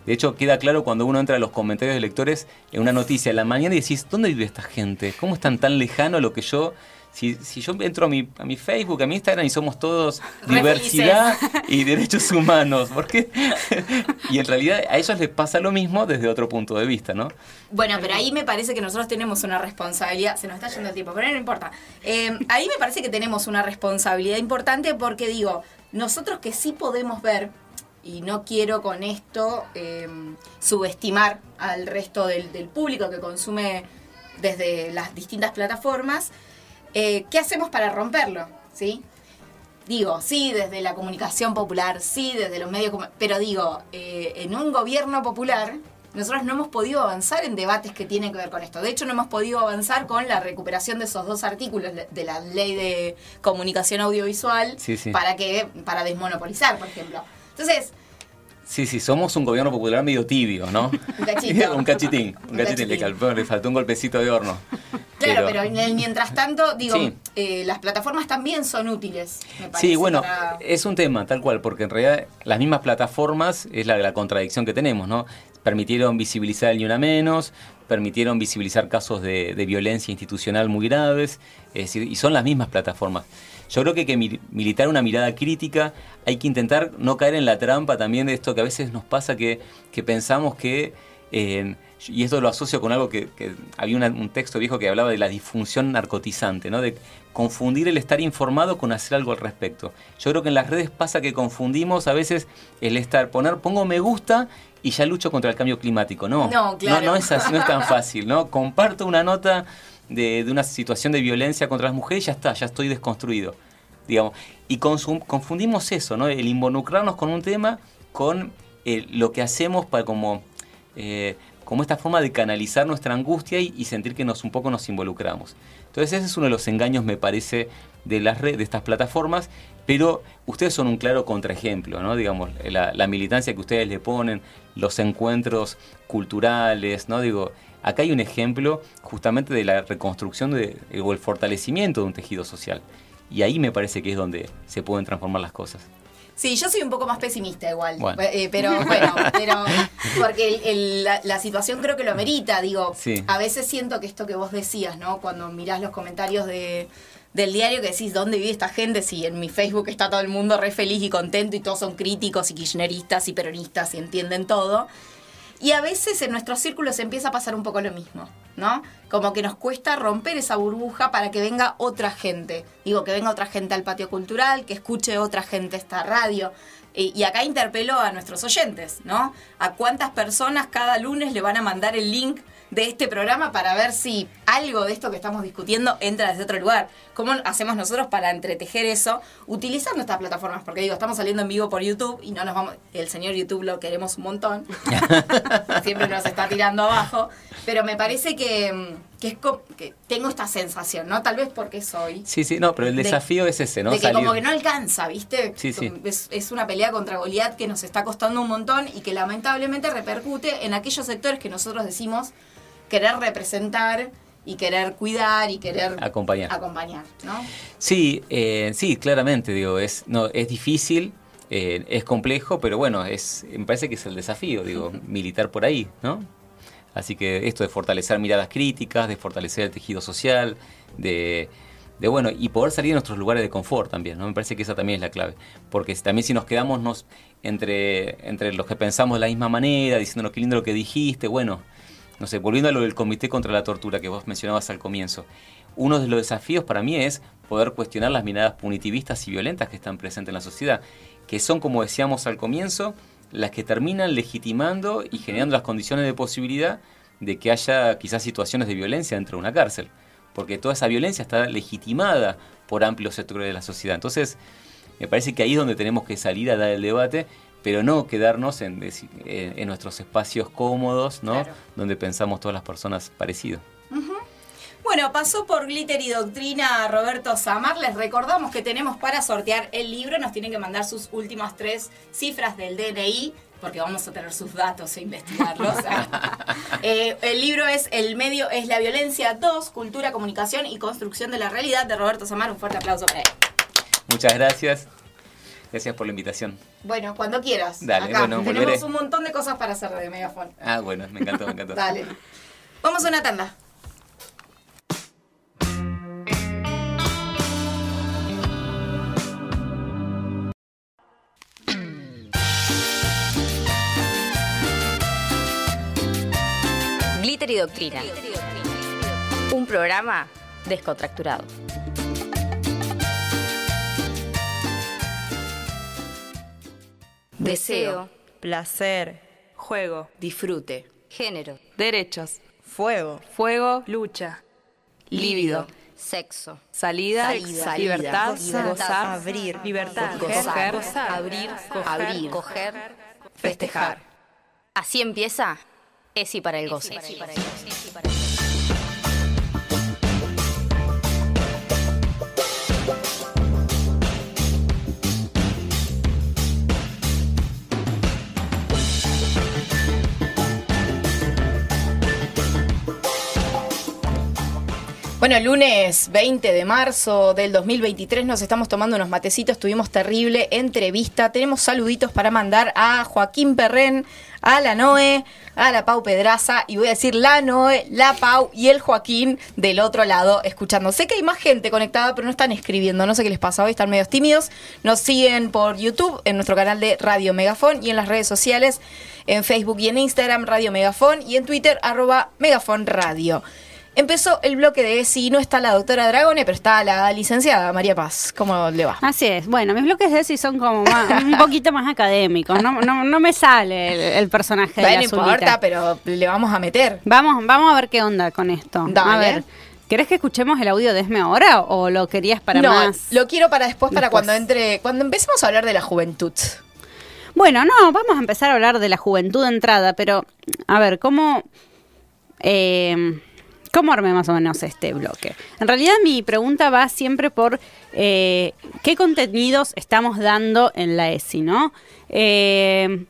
De hecho, queda claro cuando uno entra a los comentarios de lectores en una noticia en la mañana y decís, ¿dónde vive esta gente? ¿Cómo están tan lejano a lo que yo... Si, si yo entro a mi, a mi Facebook, a mi Instagram y somos todos diversidad y derechos humanos, ¿por qué? y en realidad a ellos les pasa lo mismo desde otro punto de vista, ¿no? Bueno, pero ahí me parece que nosotros tenemos una responsabilidad. Se nos está yendo el tiempo, pero no importa. Eh, ahí me parece que tenemos una responsabilidad importante porque digo, nosotros que sí podemos ver, y no quiero con esto eh, subestimar al resto del, del público que consume desde las distintas plataformas, eh, ¿qué hacemos para romperlo? ¿Sí? Digo, sí, desde la comunicación popular, sí, desde los medios, pero digo, eh, en un gobierno popular, nosotros no hemos podido avanzar en debates que tienen que ver con esto. De hecho, no hemos podido avanzar con la recuperación de esos dos artículos de- de la ley de comunicación audiovisual Sí, sí. para que para desmonopolizar, por ejemplo. Entonces, Sí, sí, somos un gobierno popular medio tibio, ¿no? Un cachito. un cachitín, un, cachitín, le, calpó, le faltó un golpecito de horno. claro, pero, en el mientras tanto, digo, Sí. eh, las plataformas también son útiles, me parece. Sí, bueno, para- es un tema, tal cual, porque en realidad las mismas plataformas es la, la contradicción que tenemos, ¿no? Permitieron visibilizar el ni una menos, permitieron visibilizar casos de, de violencia institucional muy graves, es decir, y son las mismas plataformas. Yo creo que hay que mil- militar una mirada crítica, hay que intentar no caer en la trampa también de esto que a veces nos pasa que, que pensamos que, eh, y esto lo asocio con algo que, que había una- un texto viejo que hablaba de la disfunción narcotizante, ¿no? De confundir el estar informado con hacer algo al respecto. Yo creo que en las redes pasa que confundimos a veces el estar, poner, pongo me gusta y ya lucho contra el cambio climático. No, No, claro. no, es, así, no es tan fácil, ¿no? Comparto una nota de, una situación de violencia contra las mujeres ya está, ya estoy desconstruido. Digamos. Y confundimos eso, ¿no? El involucrarnos con un tema con eh, lo que hacemos para como, eh, como esta forma de canalizar nuestra angustia y, y sentir que nos un poco nos involucramos. Entonces ese es uno de los engaños, me parece, de las redes, de estas plataformas, pero ustedes son un claro contraejemplo, ¿no? Digamos, la, la militancia que ustedes le ponen, los encuentros culturales, ¿no? Digo, acá hay un ejemplo justamente de la reconstrucción de, o el fortalecimiento de un tejido social. Y ahí me parece que es donde se pueden transformar las cosas. Sí, yo soy un poco más pesimista igual. Bueno. Eh, pero bueno, pero porque el- el- la, la situación creo que lo amerita. Digo, Sí. a veces siento que esto que vos decías, ¿no? Cuando mirás los comentarios de, del diario que decís, ¿dónde vive esta gente? Si en mi Facebook está todo el mundo re feliz y contento y todos son críticos y kirchneristas y peronistas y entienden todo. Y a veces en nuestros círculos empieza a pasar un poco lo mismo, ¿no? Como que nos cuesta romper esa burbuja para que venga otra gente. Digo, que venga otra gente al patio cultural, que escuche otra gente esta radio. Y, acá interpelo a nuestros oyentes, ¿no? A cuántas personas cada lunes le van a mandar el link de este programa para ver si algo de esto que estamos discutiendo entra desde otro lugar. ¿Cómo hacemos nosotros para entretejer eso utilizando estas plataformas? Porque digo, estamos saliendo en vivo por YouTube y no nos vamos. El señor YouTube lo queremos un montón. Siempre nos está tirando abajo. Pero me parece que, que es que tengo esta sensación, ¿no? Tal vez porque soy. Sí, sí, no, pero el De- desafío es ese, ¿no? de que Salir- como que no alcanza, ¿viste? Sí, sí. Es, es una pelea contra Goliat que nos está costando un montón y que lamentablemente repercute en aquellos sectores que nosotros decimos querer representar y querer cuidar y querer Acompañar. acompañar, ¿no? Sí, eh, sí, claramente, digo, es, no, es difícil, eh, es complejo, pero bueno, es, me parece que es el desafío, digo, militar por ahí, ¿no? Así que esto de fortalecer miradas críticas, de fortalecer el tejido social, de, de bueno, y poder salir de nuestros lugares de confort también, ¿no? Me parece que esa también es la clave. Porque también si nos quedamos nos, entre, entre los que pensamos de la misma manera, diciendo qué lindo lo que dijiste, bueno, no sé, volviendo a lo del Comité contra la Tortura que vos mencionabas al comienzo, uno de los desafíos para mí es poder cuestionar las miradas punitivistas y violentas que están presentes en la sociedad, que son, como decíamos al comienzo, las que terminan legitimando y generando las condiciones de posibilidad de que haya quizás situaciones de violencia dentro de una cárcel, porque toda esa violencia está legitimada por amplios sectores de la sociedad. Entonces, me parece que ahí es donde tenemos que salir a dar el debate, pero no quedarnos en, nuestros espacios cómodos, ¿no? Claro. Donde pensamos todas las personas parecido. Bueno, pasó por Glitter y Doctrina Roberto Samar. Les recordamos que tenemos para sortear el libro. Nos tienen que mandar sus últimas tres cifras del DNI, porque vamos a tener sus datos e investigarlos. Eh, el libro es El medio es la violencia 2, Cultura, Comunicación y Construcción de la Realidad de Roberto Samar. Un fuerte aplauso para él. Muchas gracias. Gracias por la invitación. Bueno, cuando quieras. Dale, Acá bueno, tenemos volveré. un montón de cosas para hacer de Megafon. Ah, bueno, me encantó, me encantó. Dale. Vamos a una tanda. Glitter y Doctrina. Un programa descontracturado. Deseo, Placer. Juego. Disfrute. género, Derechos. Fuego. Fuego. Lucha. Líbido. sexo, Salida. Salida. Libertad. Gozar. Gozar. Abrir. Libertad. Gozar. Coger. abrir, Abrir. coger, Festejar. Así empieza Esi para el goce. Bueno, lunes 20 de marzo del 2023 nos estamos tomando unos matecitos, tuvimos terrible entrevista, tenemos saluditos para mandar a Joaquín Perren, a la Noe, a la Pau Pedraza y voy a decir la Noe, la Pau y el Joaquín del otro lado escuchando. Sé que hay más gente conectada, pero no están escribiendo, no sé qué les pasa hoy, están medios tímidos. Nos siguen por YouTube, en nuestro canal de Radio Megafón y en las redes sociales, en Facebook y en Instagram Radio Megafón y en Twitter arroba Megafón Radio. Empezó el bloque de ESI, no está la doctora Dragone, pero está la licenciada María Paz. ¿Cómo le va? Así es. Bueno, mis bloques de ESI son como más- un poquito más académicos. No, no, no me sale el, el personaje de la no importa, pero le vamos a meter. Vamos, vamos a ver qué onda con esto. A Dale. ver, ¿querés que escuchemos el audio de Esme ahora o lo querías para no, más? lo quiero para después, para Después. cuando entre, cuando empecemos a hablar de la juventud. Bueno, no, vamos a empezar a hablar de la juventud de entrada, pero a ver, ¿cómo, eh, ¿cómo armé más o menos este bloque? En realidad mi pregunta va siempre por eh, qué contenidos estamos dando en la ESI, ¿no? Eh,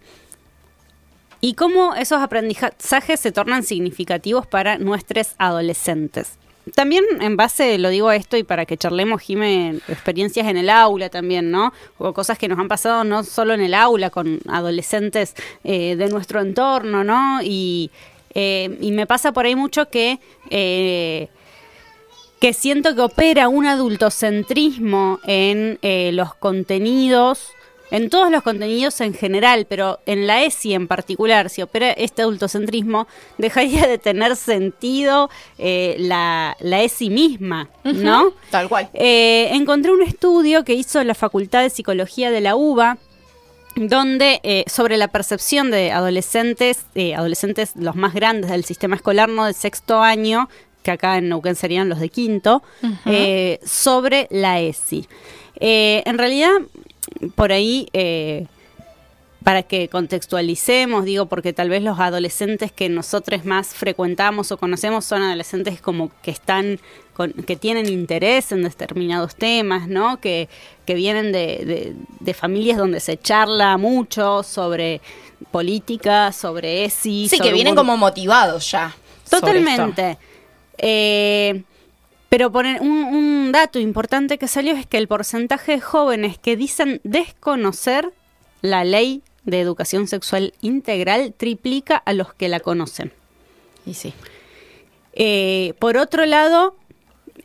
y cómo esos aprendizajes se tornan significativos para nuestros adolescentes. También en base, lo digo a esto y para que charlemos, Jime, experiencias en el aula también, ¿no? O cosas que nos han pasado no solo en el aula, con adolescentes eh, de nuestro entorno, ¿no? Y, eh, y me pasa por ahí mucho que... eh, que siento que opera un adultocentrismo en eh, los contenidos, en todos los contenidos en general, pero en la ESI en particular, si opera este adultocentrismo, dejaría de tener sentido eh, la, la ESI misma, ¿no? Tal cual. Eh, encontré un estudio que hizo la Facultad de Psicología de la UBA, donde eh, sobre la percepción de adolescentes, eh, adolescentes los más grandes del sistema escolar, no de sexto año, que acá en Neuquén serían los de quinto, eh, sobre la ESI. En realidad, por ahí para que contextualicemos, digo, porque tal vez los adolescentes que nosotros más frecuentamos o conocemos son adolescentes como que están, con, que tienen interés en determinados temas, ¿no? Que, que vienen de, de, familias donde se charla mucho sobre política, sobre ESI. Sí, que vienen como motivados ya. Totalmente. Eh, pero poner un, un dato importante que salió es que el porcentaje de jóvenes que dicen desconocer la ley de educación sexual integral triplica a los que la conocen. Y sí. Eh, por otro lado,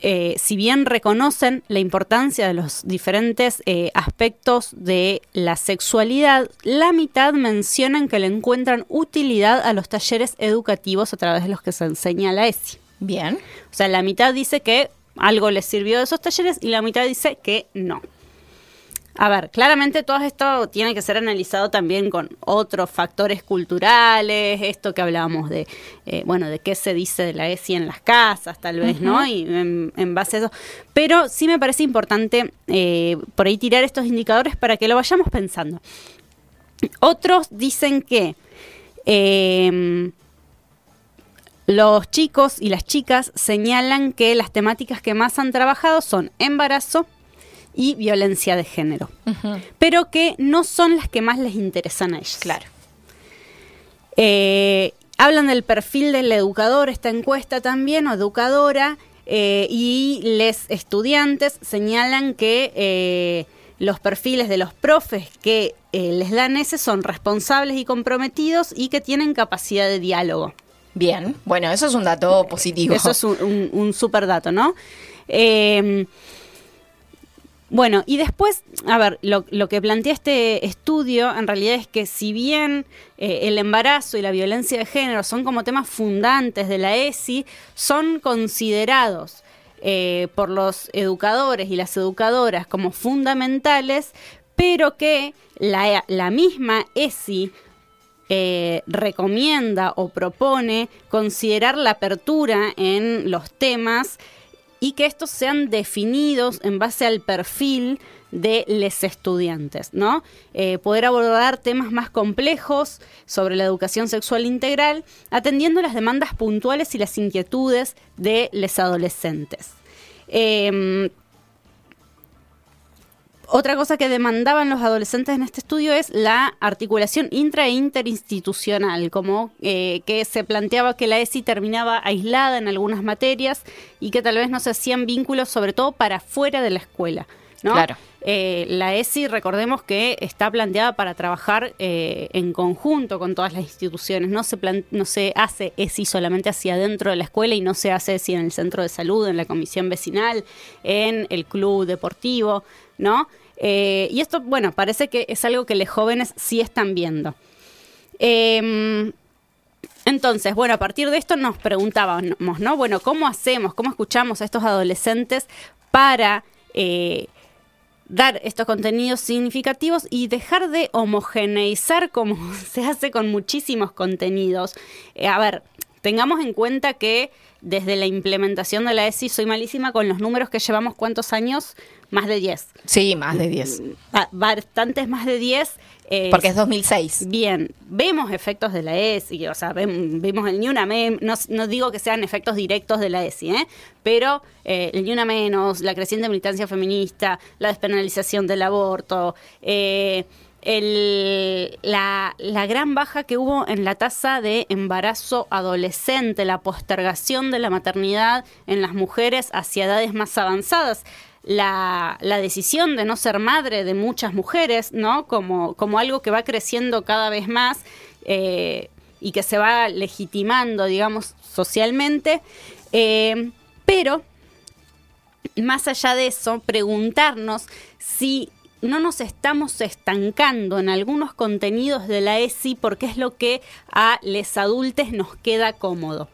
eh, si bien reconocen la importancia de los diferentes eh, aspectos de la sexualidad, la mitad mencionan que le encuentran utilidad a los talleres educativos a través de los que se enseña la ESI. Bien. O sea, la mitad dice que algo les sirvió de esos talleres y la mitad dice que no. A ver, claramente todo esto tiene que ser analizado también con otros factores culturales, esto que hablábamos de, eh, bueno, de qué se dice de la ESI en las casas, tal vez, ¿no? Y en, base a eso. Pero sí me parece importante eh, por ahí tirar estos indicadores para que lo vayamos pensando. Otros dicen que em, los chicos y las chicas señalan que las temáticas que más han trabajado son embarazo, y violencia de género, pero que no son las que más les interesan a ellos. Claro. Eh, hablan del perfil del educador, esta encuesta también, o educadora, eh, y les estudiantes señalan que eh, los perfiles de los profes que les dan ese son responsables y comprometidos y que tienen capacidad de diálogo. Bien, bueno, eso es un dato positivo. Eso es un, un super dato, ¿no? Bueno, y después, a ver, lo, que plantea este estudio en realidad es que si bien eh, el embarazo y la violencia de género son como temas fundantes de la ESI, son considerados eh, por los educadores y las educadoras como fundamentales, pero que la, misma ESI eh, recomienda o propone considerar la apertura en los temas y que estos sean definidos en base al perfil de los estudiantes, ¿no? Eh, poder abordar temas más complejos sobre la educación sexual integral, atendiendo las demandas puntuales y las inquietudes de los adolescentes. Em, otra cosa que demandaban los adolescentes en este estudio es la articulación intra e interinstitucional, como eh, que se planteaba que la ESI terminaba aislada en algunas materias y que tal vez no se hacían vínculos, sobre todo para fuera de la escuela. ¿no? Claro. Eh, la ESI, recordemos que está planteada para trabajar eh, en conjunto con todas las instituciones. No se, no se hace ESI solamente hacia adentro de la escuela y no se hace ESI en el centro de salud, en la comisión vecinal, en el club deportivo, ¿no? Eh, y esto, bueno, parece que es algo que los jóvenes sí están viendo. Em, entonces, bueno, a partir de esto nos preguntábamos, ¿no? Bueno, ¿cómo hacemos, cómo escuchamos a estos adolescentes para eh, dar estos contenidos significativos y dejar de homogeneizar como se hace con muchísimos contenidos? Eh, a ver, tengamos en cuenta que desde la implementación de la ESI soy malísima con los números que llevamos cuántos años, más de 10. Sí, más de 10. Bastantes más de 10. Eh, Porque es 2006. Bien, vemos efectos de la ESI, o sea, vemos el ni una menos, no, no, digo que sean efectos directos de la ESI, ¿eh? pero eh, el ni una menos, la creciente militancia feminista, la despenalización del aborto, eh, la, gran baja que hubo en la tasa de embarazo adolescente, la postergación de la maternidad en las mujeres hacia edades más avanzadas. La, la, decisión de no ser madre de muchas mujeres, ¿no? Como, como algo que va creciendo cada vez más eh, y que se va legitimando, digamos, socialmente. Eh, pero, más allá de eso, preguntarnos si no nos estamos estancando en algunos contenidos de la ESI porque es lo que a les adultos nos queda cómodo.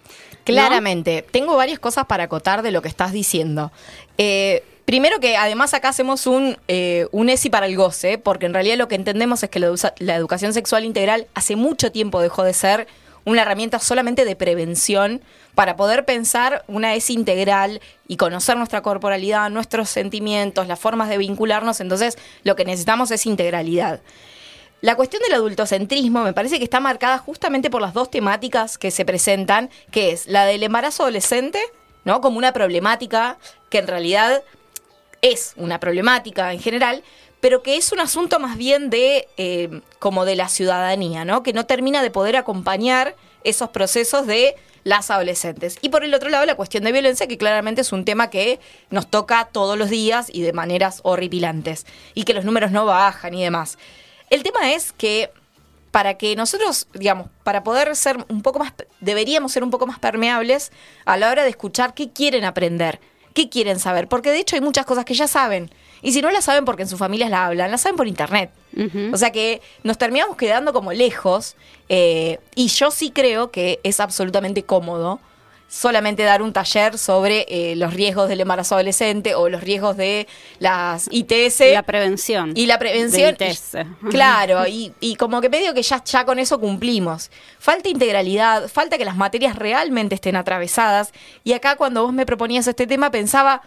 Claramente, tengo varias cosas para acotar de lo que estás diciendo. Eh, primero que además acá hacemos un, eh, un ESI para el goce, porque en realidad lo que entendemos es que la educación sexual integral hace mucho tiempo dejó de ser una herramienta solamente de prevención para poder pensar una ESI integral y conocer nuestra corporalidad, nuestros sentimientos, las formas de vincularnos. Entonces, lo que necesitamos es integralidad. la cuestión del adultocentrismo me parece que está marcada justamente por las dos temáticas que se presentan, que es la del embarazo adolescente, ¿no? Como una problemática que en realidad es una problemática en general, pero que es un asunto más bien de eh, como de la ciudadanía, ¿no? Que no termina de poder acompañar esos procesos de las adolescentes. Y por el otro lado, la cuestión de violencia, que claramente es un tema que nos toca todos los días y de maneras horripilantes, y que los números no bajan y demás. El tema es que para que nosotros, digamos, para poder ser un poco más, deberíamos ser un poco más permeables a la hora de escuchar qué quieren aprender, qué quieren saber, porque de hecho hay muchas cosas que ya saben. Y si no las saben porque en sus familias la hablan, la saben por internet. O sea que nos terminamos quedando como lejos. eh, y yo sí creo que es absolutamente cómodo solamente dar un taller sobre eh, los riesgos del embarazo adolescente o los riesgos de las ITS. La prevención. Y la prevención. de ITS. y- claro, y, y como que medio que ya, ya con eso cumplimos. Falta integralidad, falta que las materias realmente estén atravesadas. Y acá cuando vos me proponías este tema pensaba,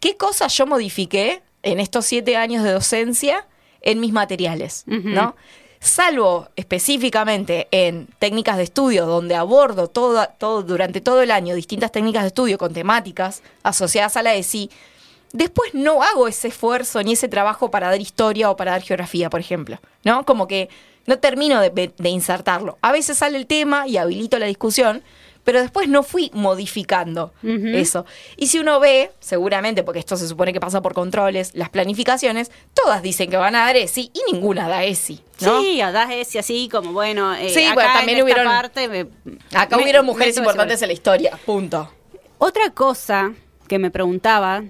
¿qué cosas yo modifiqué en estos siete años de docencia en mis materiales? ¿No? Salvo específicamente en técnicas de estudio, donde abordo todo, todo, durante todo el año distintas técnicas de estudio con temáticas asociadas a la ESI, después no hago ese esfuerzo ni ese trabajo para dar historia o para dar geografía, por ejemplo, ¿no? Como que no termino de, de insertarlo. A veces sale el tema y habilito la discusión, pero después no fui modificando eso. Y si uno ve, seguramente, porque esto se supone que pasa por controles, las planificaciones, todas dicen que van a dar ESI y ninguna da ESI, ¿no? Sí, das ese así como, bueno, eh, Sí, acá bueno, también en hubieron- parte me- Acá me- hubieron mujeres importantes en la historia, punto. Otra cosa que me preguntaba,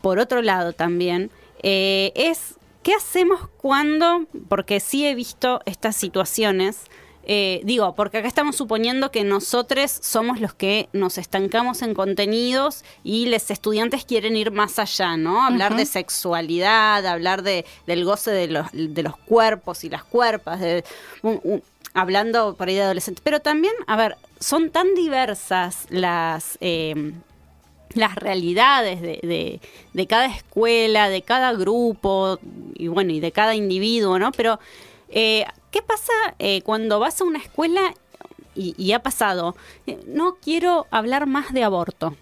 por otro lado también, eh, es ¿qué hacemos cuando, porque sí he visto estas situaciones, eh, digo, porque acá estamos suponiendo que nosotros somos los que nos estancamos en contenidos y los estudiantes quieren ir más allá, ¿no? Hablar de sexualidad, hablar de, del goce de los, de los cuerpos y las cuerpas, de, un- un- hablando por ahí de adolescentes. Pero también, a ver, son tan diversas las... eh, las realidades de, de- de cada escuela, de cada grupo y bueno, y de cada individuo, ¿no? Pero, eh, ¿qué pasa eh, cuando vas a una escuela y, y ha pasado? eh, no quiero hablar más de aborto.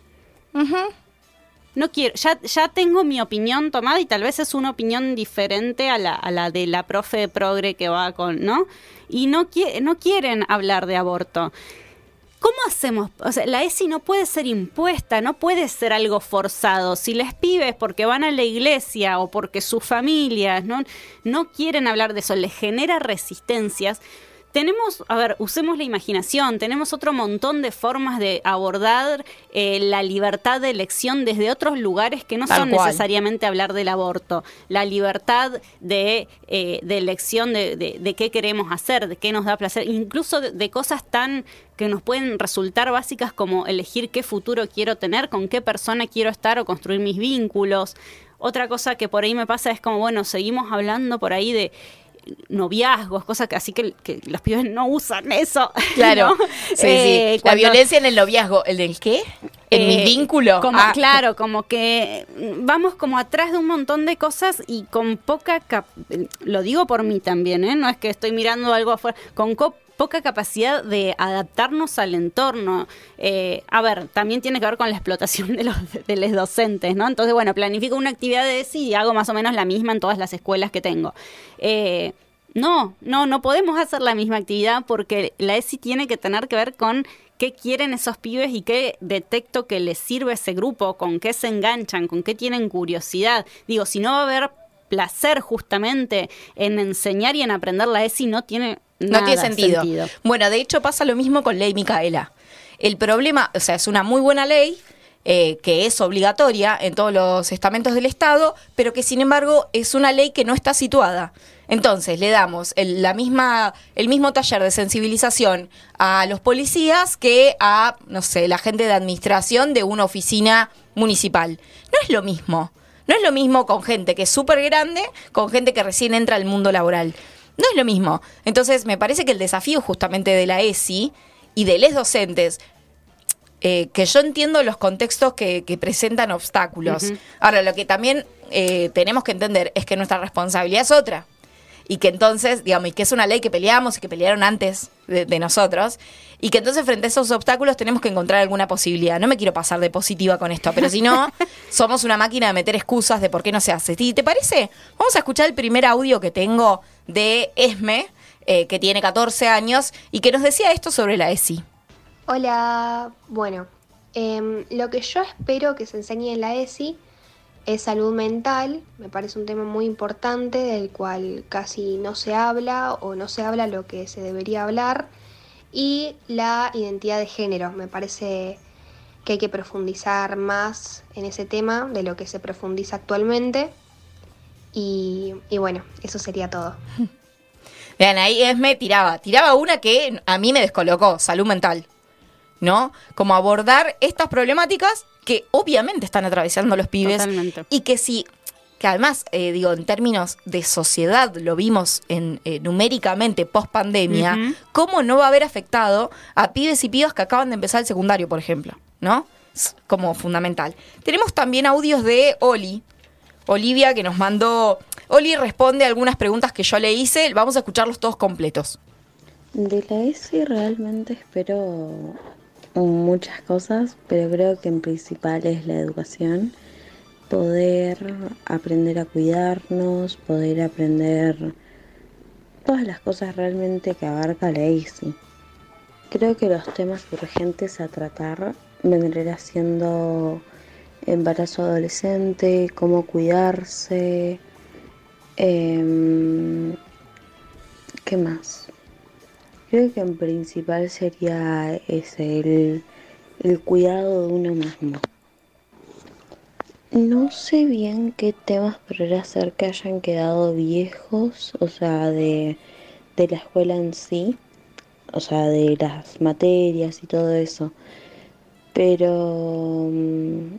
No quiero, ya, ya tengo mi opinión tomada y tal vez es una opinión diferente a la, a la de la profe progre que va con, ¿no? Y no, qui- no quieren hablar de aborto. ¿Cómo hacemos? O sea, la ESI no puede ser impuesta, no puede ser algo forzado. Si les pibes porque van a la iglesia o porque sus familias no, no quieren hablar de eso, les genera resistencias. Tenemos, a ver, usemos la imaginación, tenemos otro montón de formas de abordar eh, la libertad de elección desde otros lugares que no Tal son cual. necesariamente hablar del aborto. La libertad de, eh, de elección de, de- de qué queremos hacer, de qué nos da placer, incluso de, de cosas tan que nos pueden resultar básicas como elegir qué futuro quiero tener, con qué persona quiero estar o construir mis vínculos. Otra cosa que por ahí me pasa es como, bueno, seguimos hablando por ahí de noviazgos, cosas que así que, que los pibes no usan eso. Claro. ¿no? Sí, Eh, sí. La violencia en el noviazgo. ¿El del qué? ¿En mi eh, vínculo? Como, Ah. Claro, como que vamos como atrás de un montón de cosas y con poca, cap- lo digo por mí también, ¿eh? no es que estoy mirando algo afuera, con co- poca capacidad de adaptarnos al entorno. Eh, a ver, también tiene que ver con la explotación de los, docentes, ¿no? Entonces, bueno, planifico una actividad de ESI y hago más o menos la misma en todas las escuelas que tengo. Eh, no, no, no podemos hacer la misma actividad porque la ESI tiene que tener que ver con qué quieren esos pibes y qué detecto que les sirve ese grupo, con qué se enganchan, con qué tienen curiosidad. Digo, si no va a haber placer justamente en enseñar y en aprender la ESI, no tiene No tiene sentido. Bueno, de hecho pasa lo mismo con ley Micaela. El problema, o sea, es una muy buena ley eh, que es obligatoria en todos los estamentos del Estado, pero que sin embargo es una ley que no está situada. Entonces le damos el, la misma, el mismo taller de sensibilización a los policías que a, no sé, la gente de administración de una oficina municipal. No es lo mismo. No es lo mismo con gente que es súper grande, con gente que recién entra al mundo laboral. No es lo mismo. Entonces, me parece que el desafío justamente de la ESI y de les docentes, eh, que yo entiendo los contextos que, que presentan obstáculos. Ahora, lo que también eh, tenemos que entender es que nuestra responsabilidad es otra. Y que entonces, digamos, y que es una ley que peleamos y que pelearon antes de, de nosotros, y que entonces frente a esos obstáculos tenemos que encontrar alguna posibilidad. No me quiero pasar de positiva con esto, pero si no, somos una máquina de meter excusas de por qué no se hace. ¿Y te parece? Vamos a escuchar el primer audio que tengo de Esme, eh, que tiene 14 años, y que nos decía esto sobre la ESI. Hola, bueno, em, lo que yo espero que se enseñe en la ESI es salud mental, me parece un tema muy importante del cual casi no se habla o no se habla lo que se debería hablar, y la identidad de género, me parece que hay que profundizar más en ese tema de lo que se profundiza actualmente, y, bueno, eso sería todo. Vean, ahí Esme tiraba, tiraba una que a mí me descolocó, salud mental. ¿No? Como abordar estas problemáticas que obviamente están atravesando los pibes. Totalmente. Y que si, que además, eh, digo, en términos de sociedad, lo vimos en, eh, numéricamente post pandemia. ¿cómo no va a haber afectado a pibes y pibas que acaban de empezar el secundario, por ejemplo? ¿No? Es como fundamental. Tenemos también audios de Oli, Olivia, que nos mandó. Oli responde a algunas preguntas que yo le hice. Vamos a escucharlos todos completos. De la ESI realmente espero muchas cosas, pero creo que en principal es la educación. Poder aprender a cuidarnos, poder aprender todas las cosas realmente que abarca la ESI. Creo que los temas urgentes a tratar vendrán siendo embarazo adolescente, cómo cuidarse, em, ¿qué más? Creo que en principal sería ese, el, el cuidado de uno mismo. No sé bien qué temas podría ser que hayan quedado viejos, o sea, de, de la escuela en sí, o sea, de las materias y todo eso. Pero mm,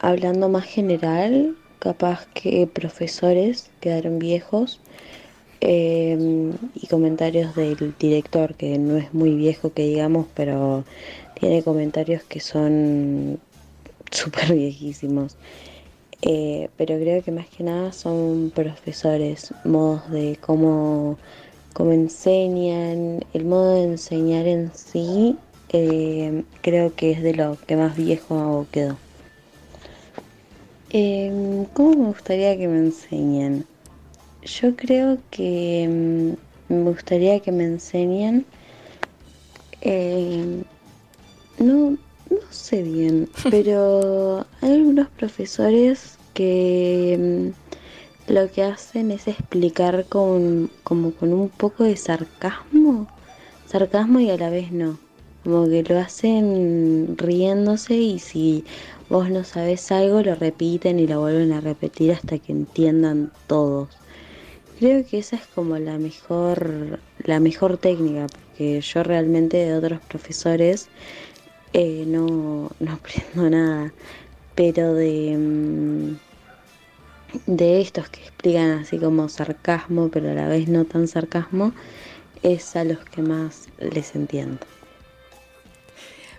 hablando más general, capaz que profesores quedaron viejos eh, y comentarios del director, que no es muy viejo que digamos, pero tiene comentarios que son súper viejísimos. Eh, pero creo que más que nada son profesores, modos de cómo, cómo enseñan, el modo de enseñar en sí, eh, creo que es de lo que más viejo quedó. Em, ¿Cómo me gustaría que me enseñen? Yo creo que mm, me gustaría que me enseñen. eh, no, no sé bien, pero hay algunos profesores que mm, lo que hacen es explicar con, como con un poco de sarcasmo. Sarcasmo y a la vez no. Como que lo hacen riéndose y si vos no sabes algo lo repiten y lo vuelven a repetir hasta que entiendan todos. Creo que esa es como la mejor, la mejor técnica, porque yo realmente de otros profesores eh, no, no aprendo nada, pero de, mm, de estos que explican así como sarcasmo, pero a la vez no tan sarcasmo, es a los que más les entiendo.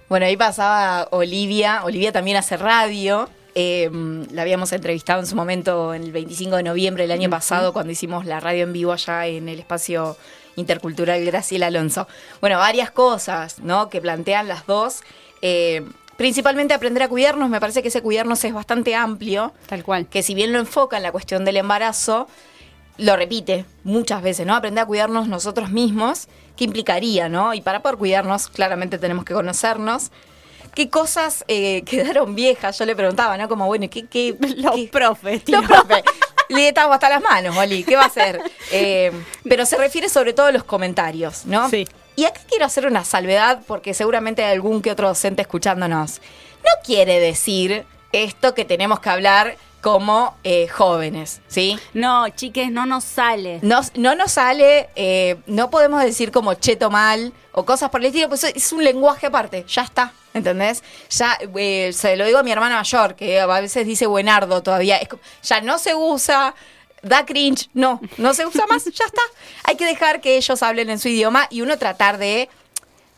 Bueno, ahí pasaba Olivia. Olivia también hace radio. Eh, la habíamos entrevistado en su momento en el 25 de noviembre del año pasado cuando hicimos la radio en vivo allá en el espacio intercultural Graciela Alonso. Bueno, varias cosas, ¿no? Que plantean las dos. Eh, principalmente aprender a cuidarnos. Me parece que ese cuidarnos es bastante amplio. Tal cual. Que si bien lo enfoca en la cuestión del embarazo, lo repite muchas veces, ¿no? Aprender a cuidarnos nosotros mismos, ¿qué implicaría, no? Y para poder cuidarnos, claramente tenemos que conocernos. ¿Qué cosas eh, quedaron viejas? Yo le preguntaba, ¿no? Como, bueno, ¿qué...? qué Los qué- profes, tío. Los profes. Le estamos hasta las manos, Oli. ¿Qué va a hacer? Eh, pero se refiere sobre todo a los comentarios, ¿no? Sí. Y acá quiero hacer una salvedad porque seguramente hay algún que otro docente escuchándonos. No quiere decir esto que tenemos que hablar como eh, jóvenes, ¿sí? No, chiques, no nos sale. No, no nos sale, eh, no podemos decir como cheto mal o cosas por el estilo, pues es un lenguaje aparte, ya está, ¿entendés? Ya eh, se lo digo a mi hermana mayor, que a veces dice buenardo todavía, es ya no se usa, da cringe, no, no se usa más, ya está. Hay que dejar que ellos hablen en su idioma y uno tratar de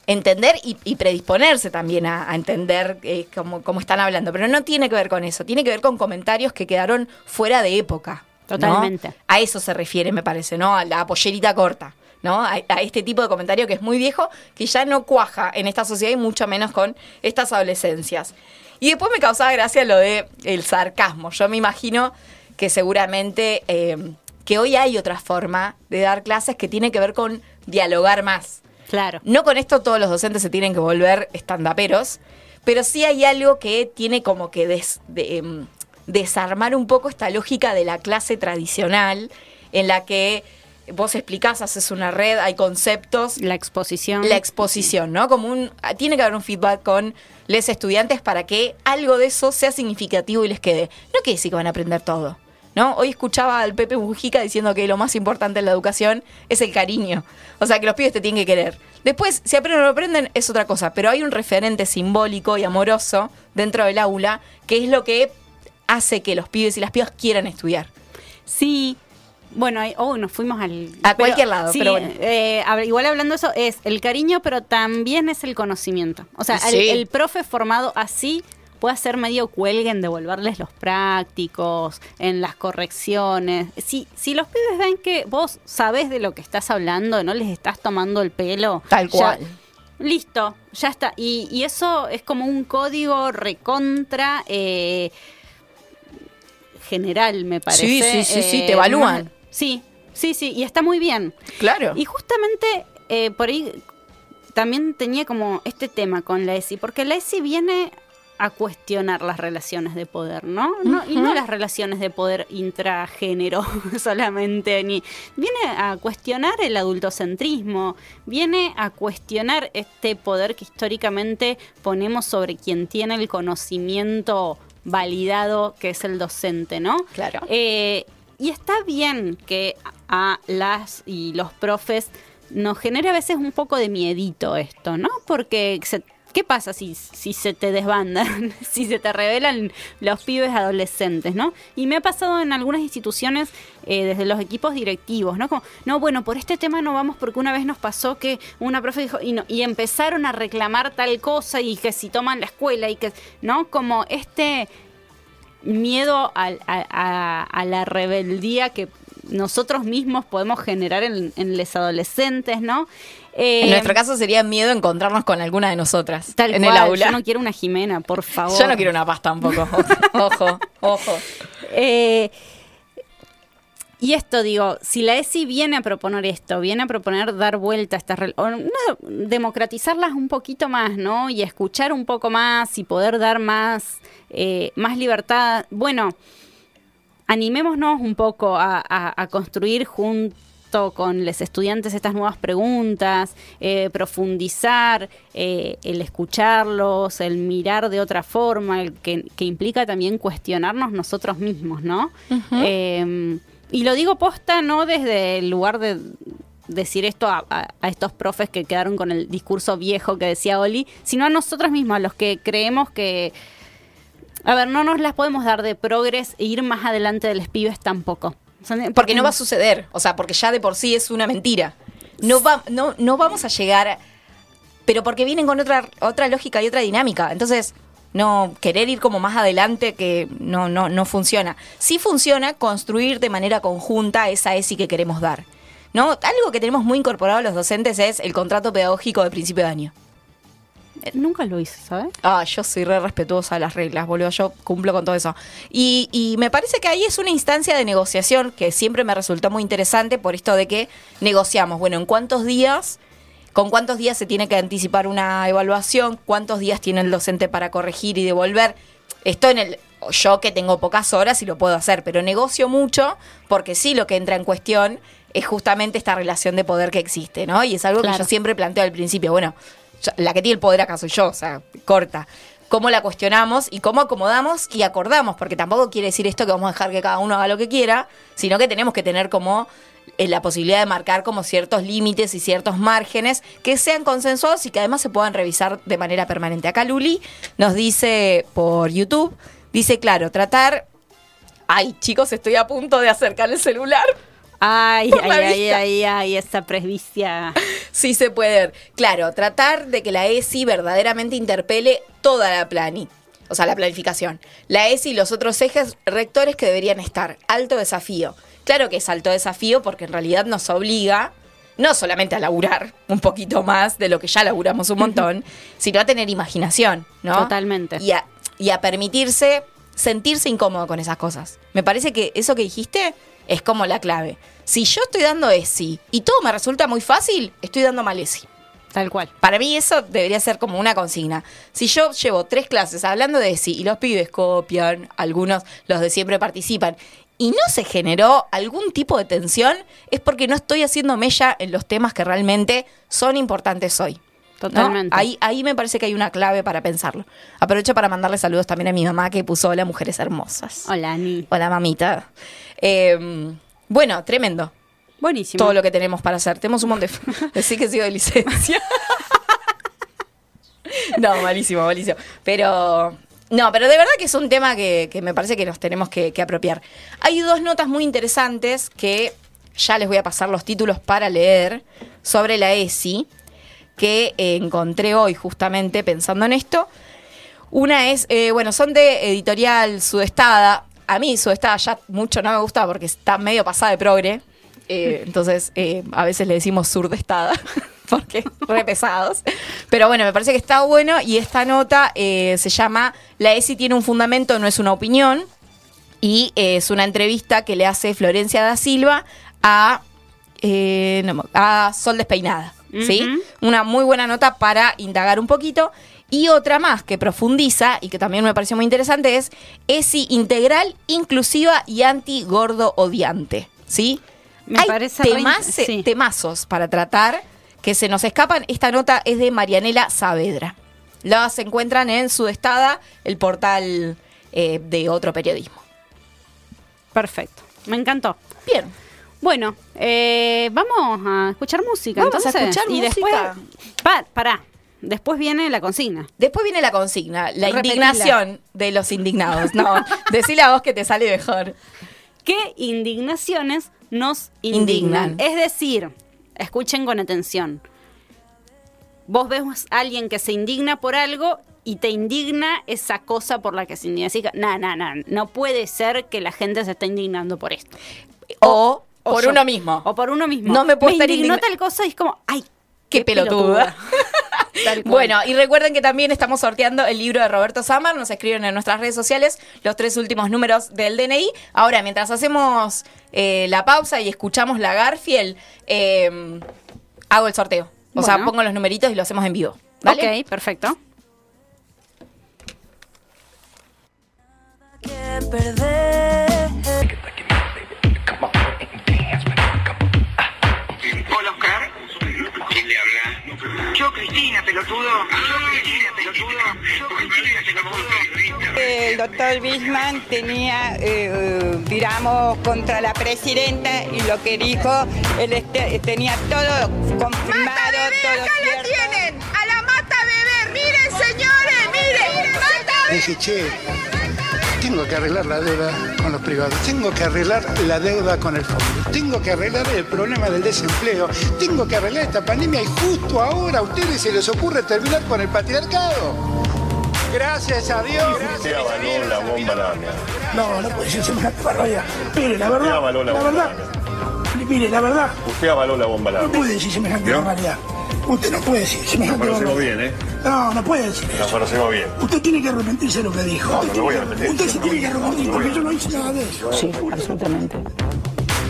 entender y, y predisponerse también a, a entender eh, cómo, cómo están hablando. Pero no tiene que ver con eso, tiene que ver con comentarios que quedaron fuera de época. Totalmente. A eso se refiere, me parece, ¿no? A la pollerita corta. ¿no? A, a este tipo de comentario que es muy viejo, que ya no cuaja en esta sociedad y mucho menos con estas adolescencias. Y después me causaba gracia lo de el sarcasmo. Yo me imagino que seguramente eh, que hoy hay otra forma de dar clases que tiene que ver con dialogar más. Claro. No con esto todos los docentes se tienen que volver estandaperos, pero sí hay algo que tiene como que des- de, em, desarmar un poco esta lógica de la clase tradicional en la que vos explicás, haces una red, hay conceptos. La exposición. La exposición, ¿no? Como un. Tiene que haber un feedback con los estudiantes para que algo de eso sea significativo y les quede. No quiere decir que van a aprender todo. ¿No? Hoy escuchaba al Pepe Mujica diciendo que lo más importante en la educación es el cariño. O sea, que los pibes te tienen que querer. Después, si aprenden o no aprenden, es otra cosa. Pero hay un referente simbólico y amoroso dentro del aula que es lo que hace que los pibes y las pibas quieran estudiar. Sí. Bueno, oh, nos fuimos al... A cualquier lado, sí, pero bueno. eh, igual hablando de eso, es el cariño, pero también es el conocimiento. O sea, el profe formado así puede hacer medio cuelgue en devolverles los prácticos, en las correcciones. Si, si los pibes ven que vos sabés de lo que estás hablando, no les estás tomando el pelo. Tal ya- cual. Listo, ya está. Y, y eso es como un código recontra eh, general, me parece. Sí, sí, sí, sí, te Eh, evalúan. sí, sí, sí, y está muy bien. Claro. Y justamente eh, por ahí también tenía como este tema con la ESI, porque la ESI viene a cuestionar las relaciones de poder, ¿no? no Y no las relaciones de poder intragénero solamente, ni viene a cuestionar el adultocentrismo, viene a cuestionar este poder que históricamente ponemos sobre quien tiene el conocimiento validado, que es el docente, ¿no? Claro. Eh, y está bien que a las y los profes nos genera a veces un poco de miedito esto, ¿no? Porque se- ¿qué pasa si, se te desbandan, si se te revelan los pibes adolescentes, ¿no? Y me ha pasado en algunas instituciones eh, desde los equipos directivos, ¿no? Como, no, bueno, por este tema no vamos porque una vez nos pasó que una profe dijo, y, no, y empezaron a reclamar tal cosa y que si toman la escuela y que, ¿no? Como este miedo a, la rebeldía que nosotros mismos podemos generar en, en los adolescentes, ¿no? Eh, En nuestro caso sería miedo encontrarnos con alguna de nosotras tal en cual, el aula. Yo no quiero una Jimena, por favor. Yo no quiero una paz tampoco. ojo, ojo. Eh, y esto, digo, si la ESI viene a proponer esto, viene a proponer dar vuelta a estas... no, democratizarlas un poquito más, ¿no? Y escuchar un poco más y poder dar más, eh, más libertad. Bueno, animémonos un poco a, a- a construir con los estudiantes estas nuevas preguntas, eh, profundizar, eh, el escucharlos, el mirar de otra forma, el que, que implica también cuestionarnos nosotros mismos, ¿no? Eh, y lo digo posta no desde el lugar de decir esto a, a- a estos profes que quedaron con el discurso viejo que decía Oli, sino a nosotros mismos, a los que creemos que a ver, no nos las podemos dar de progres e ir más adelante de los pibes tampoco. Porque no va a suceder. O sea, porque ya de por sí es una mentira. No, va, no, no vamos a llegar. a- pero porque vienen con otra, otra lógica y otra dinámica. Entonces, no querer ir como más adelante que no, no, no funciona. Sí funciona construir de manera conjunta esa ESI que queremos dar. ¿No? Algo que tenemos muy incorporado los docentes es el contrato pedagógico de principio de año. Nunca lo hice, ¿sabes? Ah, yo soy re respetuosa de las reglas, boludo. Yo cumplo con todo eso. Y, y me parece que ahí es una instancia de negociación que siempre me resultó muy interesante por esto de que negociamos. Bueno, ¿en cuántos días? ¿Con cuántos días se tiene que anticipar una evaluación? ¿Cuántos días tiene el docente para corregir y devolver? Esto en el. Yo que tengo pocas horas y lo puedo hacer, pero negocio mucho porque sí lo que entra en cuestión es justamente esta relación de poder que existe, ¿no? Y es algo que yo siempre planteo al principio. Bueno, la que tiene el poder acá soy yo, o sea, corta. Cómo la cuestionamos y cómo acomodamos y acordamos, porque tampoco quiere decir esto que vamos a dejar que cada uno haga lo que quiera, sino que tenemos que tener como eh, la posibilidad de marcar como ciertos límites y ciertos márgenes que sean consensuados y que además se puedan revisar de manera permanente. Acá Luli nos dice por YouTube, dice, claro, tratar... Ay, chicos, estoy a punto de acercar el celular. Ay, ay, ay, ay, ay, esa presbicia. Sí se puede. Claro, tratar de que la ESI verdaderamente interpele toda la plani. o sea, la planificación. La ESI y los otros ejes rectores que deberían estar. Alto desafío. Claro que es alto desafío porque en realidad nos obliga no solamente a laburar un poquito más de lo que ya laburamos un montón, sino a tener imaginación, ¿no? Totalmente. Y a, y a permitirse sentirse incómodo con esas cosas. Me parece que eso que dijiste es como la clave. Si yo estoy dando ESI y todo me resulta muy fácil, estoy dando mal ESI. Tal cual. Para mí eso debería ser como una consigna. Si yo llevo tres clases hablando de ESI y los pibes copian, algunos, los de siempre participan, y no se generó algún tipo de tensión, es porque no estoy haciendo mella en los temas que realmente son importantes hoy. ¿no? Totalmente. Ahí, ahí me parece que hay una clave para pensarlo. Aprovecho para mandarle saludos también a mi mamá que puso Hola Mujeres Hermosas. Hola, Ani. Hola mamita. Eh, bueno, tremendo. Buenísimo. Todo lo que tenemos para hacer. Tenemos un montón de... Decir que sigo de licencia. no, malísimo, malísimo. Pero... No, pero de verdad que es un tema que, que me parece que nos tenemos que, que apropiar. Hay dos notas muy interesantes que ya les voy a pasar los títulos para leer sobre la ESI que encontré hoy justamente pensando en esto. Una es, eh, bueno, son de editorial Sudestada. A mí Sudestada ya mucho no me gusta porque está medio pasada de progre. Eh, entonces, eh, a veces le decimos surdestada porque re pesados. Pero bueno, me parece que está bueno y esta nota eh, se llama La ESI tiene un fundamento, no es una opinión. Y es una entrevista que le hace Florencia da Silva a, no me- a Sol Despeinada. ¿sí? Una muy buena nota para indagar un poquito. Y otra más que profundiza y que también me pareció muy interesante es ESI integral, inclusiva y anti-gordo odiante. ¿Sí? Me Hay parece re temas- sí. temazos para tratar que se nos escapan. Esta nota es de Marianela Saavedra. Las encuentran en Sudestada, el portal eh, de otro periodismo. Perfecto. Me encantó. Bien. Bueno, eh, vamos a escuchar música. Vamos a entonces. escuchar y música. después. Pa, pará. Después viene la consigna. Después viene la consigna, la Repetila. indignación de los indignados. No, decile a vos que te sale mejor. ¿Qué indignaciones nos indignan? Indignan. Es decir, escuchen con atención. Vos ves a alguien que se indigna por algo y te indigna esa cosa por la que se indigna. Así que, no, no, no, no puede ser que la gente se esté indignando por esto. O, o por yo. uno mismo. O por uno mismo. No me puedo estar indignó tal cosa y es como, ay, Qué pelotuda. Tal cual. Bueno, y recuerden que también estamos sorteando el libro de Roberto Samar. Nos escriben en nuestras redes sociales los tres últimos números del DNI. Ahora, mientras hacemos eh, la pausa y escuchamos la Garfield, eh, hago el sorteo. O sea, pongo los numeritos y lo hacemos en vivo. ¿Vale? Ok, perfecto. Hola, Yo, Cristina, pelotudo. Yo, Cristina, pelotudo. Yo, Cristina, pelotudo. El doctor Bisman tenía, eh, eh, tiramos contra la presidenta y lo que dijo, él este- tenía todo confirmado, todo cierto. tienen! ¡A la mata bebé! ¡Miren, señores! ¡Miren! ¡Mata Dije, che, tengo que arreglar la deuda con los privados, tengo que arreglar la deuda con el fondo, tengo que arreglar el problema del desempleo, tengo que arreglar esta pandemia y justo ahora a ustedes se les ocurre terminar con el patriarcado. Gracias a Dios. Usted avaló la bomba lámina. No, no puede decir semejante barbaridad. Mire, la Usted verdad, avaló la la bomba verdad, mire, la verdad, Usted avaló la bomba no lámina. puede decir semejante barbaridad. Usted no puede decir semejante bien, ¿eh? No, no puede decir eso. bien. Usted tiene que arrepentirse de lo que dijo. No, Usted no tiene voy a que- arrepentir. Usted se tiene que arrepentir porque yo no hice nada de eso. Sí, absolutamente.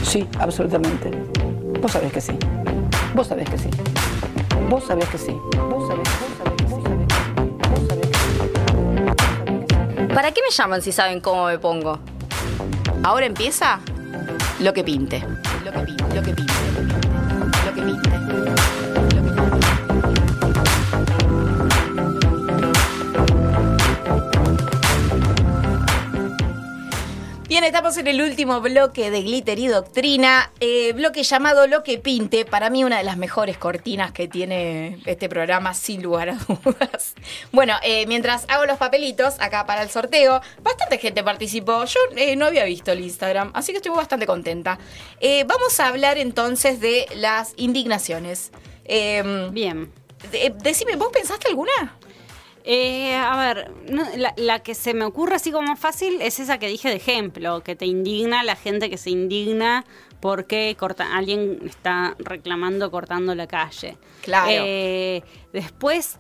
Sí, absolutamente. Vos sabés que sí. Vos sabés que sí. Vos sabés que sí. Vos sabés, vos sabés, vos sabés. ¿Para qué me llaman si saben cómo me pongo? Ahora empieza lo que pinte. Lo que pinte, lo que pinte. Lo Bien, estamos en el último bloque de Glitter y Doctrina, eh, bloque llamado Lo que Pinte, para mí una de las mejores cortinas que tiene este programa, sin lugar a dudas. Bueno, eh, mientras hago los papelitos acá para el sorteo, bastante gente participó, yo eh, no había visto el Instagram, así que estoy bastante contenta. Vamos a hablar entonces de las indignaciones. Bien. decime, ¿vos pensaste alguna? Eh, a ver, no, la, la que se me ocurre así como fácil es esa que dije de ejemplo, que te indigna la gente que se indigna porque corta, alguien está reclamando cortando la calle. Claro. Eh, después,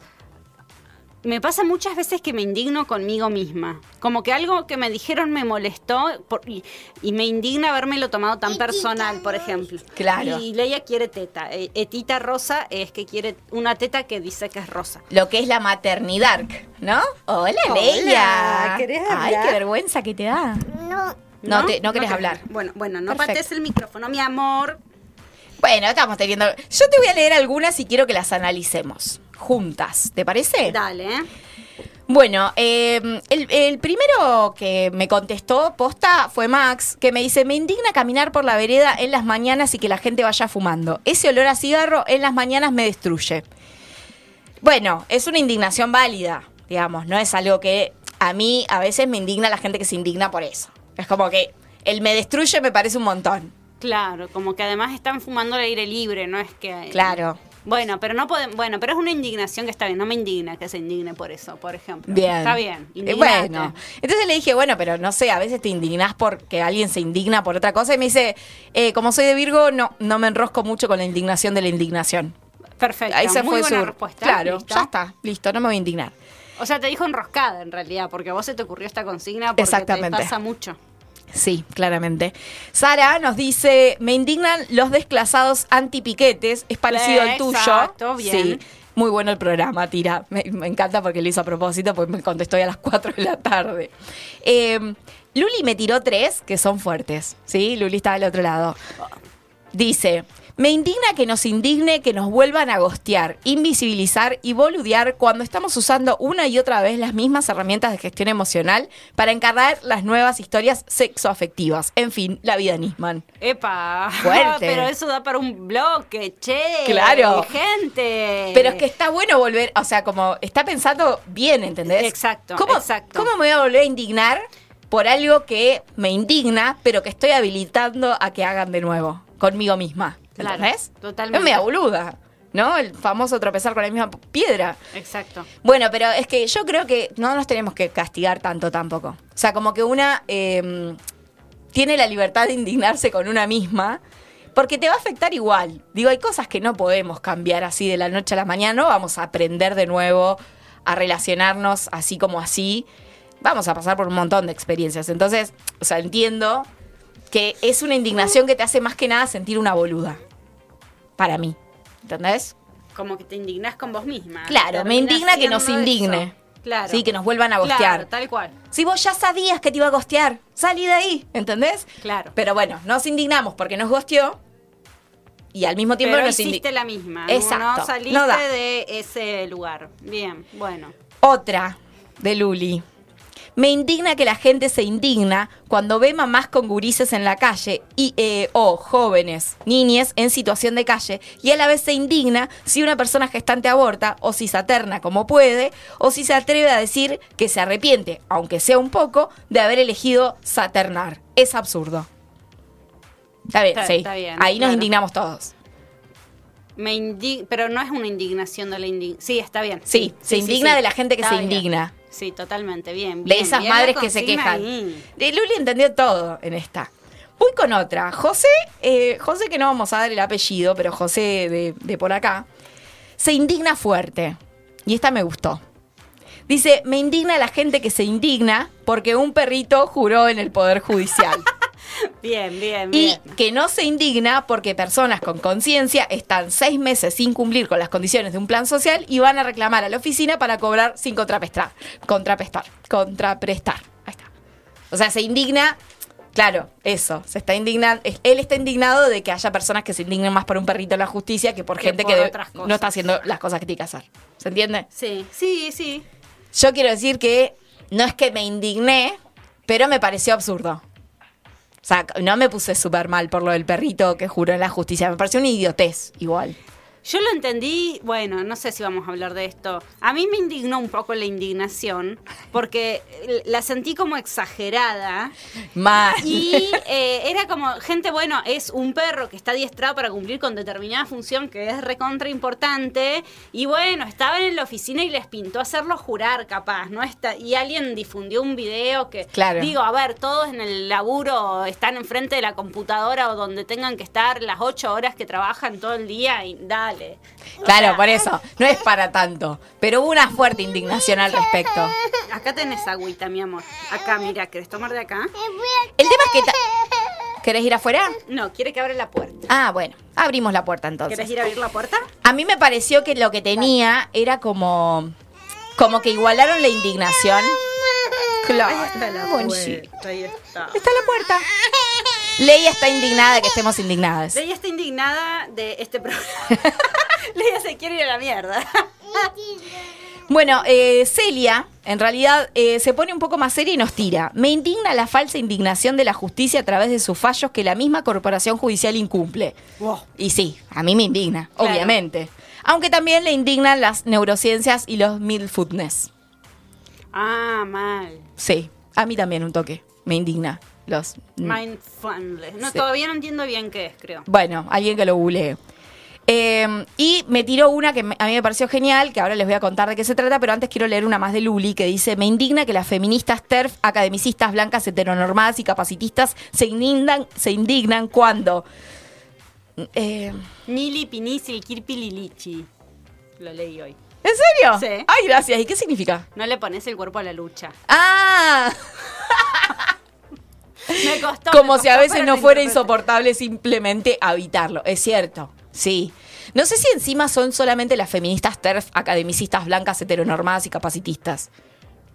me pasa muchas veces que me indigno conmigo misma. Como que algo que me dijeron me molestó por- y, y me indigna habérmelo tomado tan personal, por ejemplo. Claro. Y Leia quiere teta. Eh, Etita rosa es que quiere una teta que dice que es rosa. Lo que es la maternidad, ¿no? Hola, Hola, Leia. ¿querés Ay, qué vergüenza que te da. No. No, te, no querés querés. hablar. Bueno, bueno, no Perfecto. patees el micrófono, mi amor. Bueno, estamos teniendo. Yo te voy a leer algunas y quiero que las analicemos juntas. ¿Te parece? Dale, ¿eh? Bueno, eh, el, el primero que me contestó posta fue Max, que me dice, me indigna caminar por la vereda en las mañanas y que la gente vaya fumando. Ese olor a cigarro en las mañanas me destruye. Bueno, es una indignación válida, digamos, no es algo que a mí a veces me indigna la gente que se indigna por eso. Es como que el me destruye me parece un montón. Claro, como que además están fumando al aire libre, no es que... Claro. Bueno, pero no podemos, bueno, pero es una indignación que está bien, no me indigna que se indigne por eso, por ejemplo. Bien. Está bien. Eh, indignate. bueno, entonces le dije, bueno, pero no sé, a veces te indignás porque alguien se indigna por otra cosa y me dice, eh, como soy de Virgo, no, no me enrosco mucho con la indignación de la indignación. Perfecto. Ahí se muy fue buena su respuesta. Claro, ¿listo? ya está, listo, no me voy a indignar. O sea, te dijo enroscada en realidad, porque a vos se te ocurrió esta consigna porque Exactamente. te pasa mucho. Sí, claramente. Sara nos dice, me indignan los desclasados antipiquetes, es parecido al tuyo. Exacto, bien. Sí. Muy bueno el programa, tira. Me, me encanta porque lo hizo a propósito, porque me contestó ya a las 4 de la tarde. Eh, Luli me tiró tres que son fuertes, ¿sí? Luli está del otro lado. Dice, me indigna que nos indigne que nos vuelvan a gostear, invisibilizar y boludear cuando estamos usando una y otra vez las mismas herramientas de gestión emocional para encargar las nuevas historias sexoafectivas. En fin, la vida Nisman. Epa. Fuerte. Pero eso da para un bloque, che. Claro. Gente. Pero es que está bueno volver, o sea, como está pensando bien, ¿entendés? Exacto, ¿Cómo, exacto. ¿Cómo me voy a volver a indignar por algo que me indigna, pero que estoy habilitando a que hagan de nuevo conmigo misma? Claro, ¿Entendés? totalmente. Es media boluda, ¿no? El famoso tropezar con la misma piedra. Exacto. Bueno, pero es que yo creo que no nos tenemos que castigar tanto tampoco. O sea, como que una eh, tiene la libertad de indignarse con una misma, porque te va a afectar igual. Digo, hay cosas que no podemos cambiar así de la noche a la mañana, no vamos a aprender de nuevo a relacionarnos así como así. Vamos a pasar por un montón de experiencias. Entonces, o sea, entiendo que es una indignación que te hace más que nada sentir una boluda. Para mí. ¿Entendés? Como que te indignás con vos misma. Claro, me indigna que nos indigne. eso. Claro. Sí, que nos vuelvan a gostear. Claro, tal cual. Si vos ya sabías que te iba a gostear, salí de ahí, ¿entendés? Claro. Pero bueno, nos indignamos porque nos gosteó y al mismo tiempo Pero nos hiciste la misma. Exacto, No saliste no de ese lugar. Bien, bueno. Otra de Luli. Me indigna que la gente se indigna cuando ve mamás con gurises en la calle y eh, o jóvenes, niñes en situación de calle y a la vez se indigna si una persona gestante aborta o si se aterna como puede o si se atreve a decir que se arrepiente, aunque sea un poco, de haber elegido saternar. Es absurdo. Está bien, Está- sí. está bien, Ahí nos indignamos todos. Me pero no es una indignación de la indignación. Sí, está bien. Sí, se indigna de la gente que se bien. indigna. Sí, totalmente. Bien. de esas bien madres que se quejan. De Luli entendió todo en esta. Voy con otra. José, eh, José que no vamos a dar el apellido, pero José de, de por acá, se indigna fuerte. Y esta me gustó. Dice, me indigna la gente que se indigna porque un perrito juró en el Poder Judicial. Bien, bien, y bien. que no se indigna porque personas con conciencia están seis meses sin cumplir con las condiciones de un plan social y van a reclamar a la oficina para cobrar sin contraprestar. Contraprestar. Contraprestar. Ahí está. O sea, se indigna. Claro, eso. Se está indignando. Él está indignado de que haya personas que se indignen más por un perrito en la justicia que por Que gente por que de- otras cosas. no está haciendo las cosas que tiene que hacer. ¿Se entiende? Sí, sí, sí. Yo quiero decir que no es que me indigné, pero me pareció absurdo. Sea, no me puse súper mal por lo del perrito que juró en la justicia. Me pareció una idiotez igual. Yo lo entendí, bueno, no sé si vamos a hablar de esto. A mí me indignó un poco la indignación, porque eh, la sentí como exagerada. Mal. Y eh, era como, gente, bueno, es un perro que está adiestrado para cumplir con determinada función que es recontra importante. Y bueno, estaban en la oficina y les pintó hacerlo jurar, capaz, ¿no? Está, y alguien difundió un video que, Claro. digo, a ver, todos en el laburo están enfrente de la computadora o donde tengan que estar las ocho horas que trabajan todo el día y dale. Claro, por eso. No es para tanto. Pero hubo una fuerte indignación al respecto. Acá tenés agüita, mi amor. Acá, mira, ¿querés tomar de acá? El tema es que... ¿Querés ir afuera? No, quiere que abra la puerta. Ah, bueno. Abrimos la puerta entonces. ¿Querés ir a abrir la puerta? A mí me pareció que lo que tenía era como. Como que igualaron la indignación. Claro. Ahí está la puerta, ahí está. Está la puerta. Leia está indignada de que estemos indignadas. Leia está indignada de este programa. Leia se quiere ir a la mierda. Bueno, eh, Celia, en realidad, eh, se pone un poco más seria y nos tira. Me indigna la falsa indignación de la justicia a través de sus fallos que la misma corporación judicial incumple. Y sí, a mí me indigna, Claro. obviamente. Aunque también le indignan las neurociencias y los mindfulness. Ah, mal. Sí, a mí también un toque. Me indigna. Los. Mindfulness. No, Sí. todavía no entiendo bien qué es, creo. Bueno, alguien que lo googlee. Eh, y me tiró una que a mí me pareció genial, que ahora les voy a contar de qué se trata, pero antes quiero leer una más de Luli, que dice, me indigna que las feministas TERF, academicistas blancas, heteronormadas y capacitistas se indignan, se indignan cuando... Eh, Nili Pinisi Kirpi Lilichi. Lo leí hoy. ¿En serio? Sí. Ay, gracias. ¿Y qué significa? No le pones el cuerpo a la lucha. Ah, Me costó. como me si a veces no fuera insoportable simplemente habitarlo. Es cierto, sí. No sé si encima son solamente las feministas TERF, academicistas blancas, heteronormadas y capacitistas.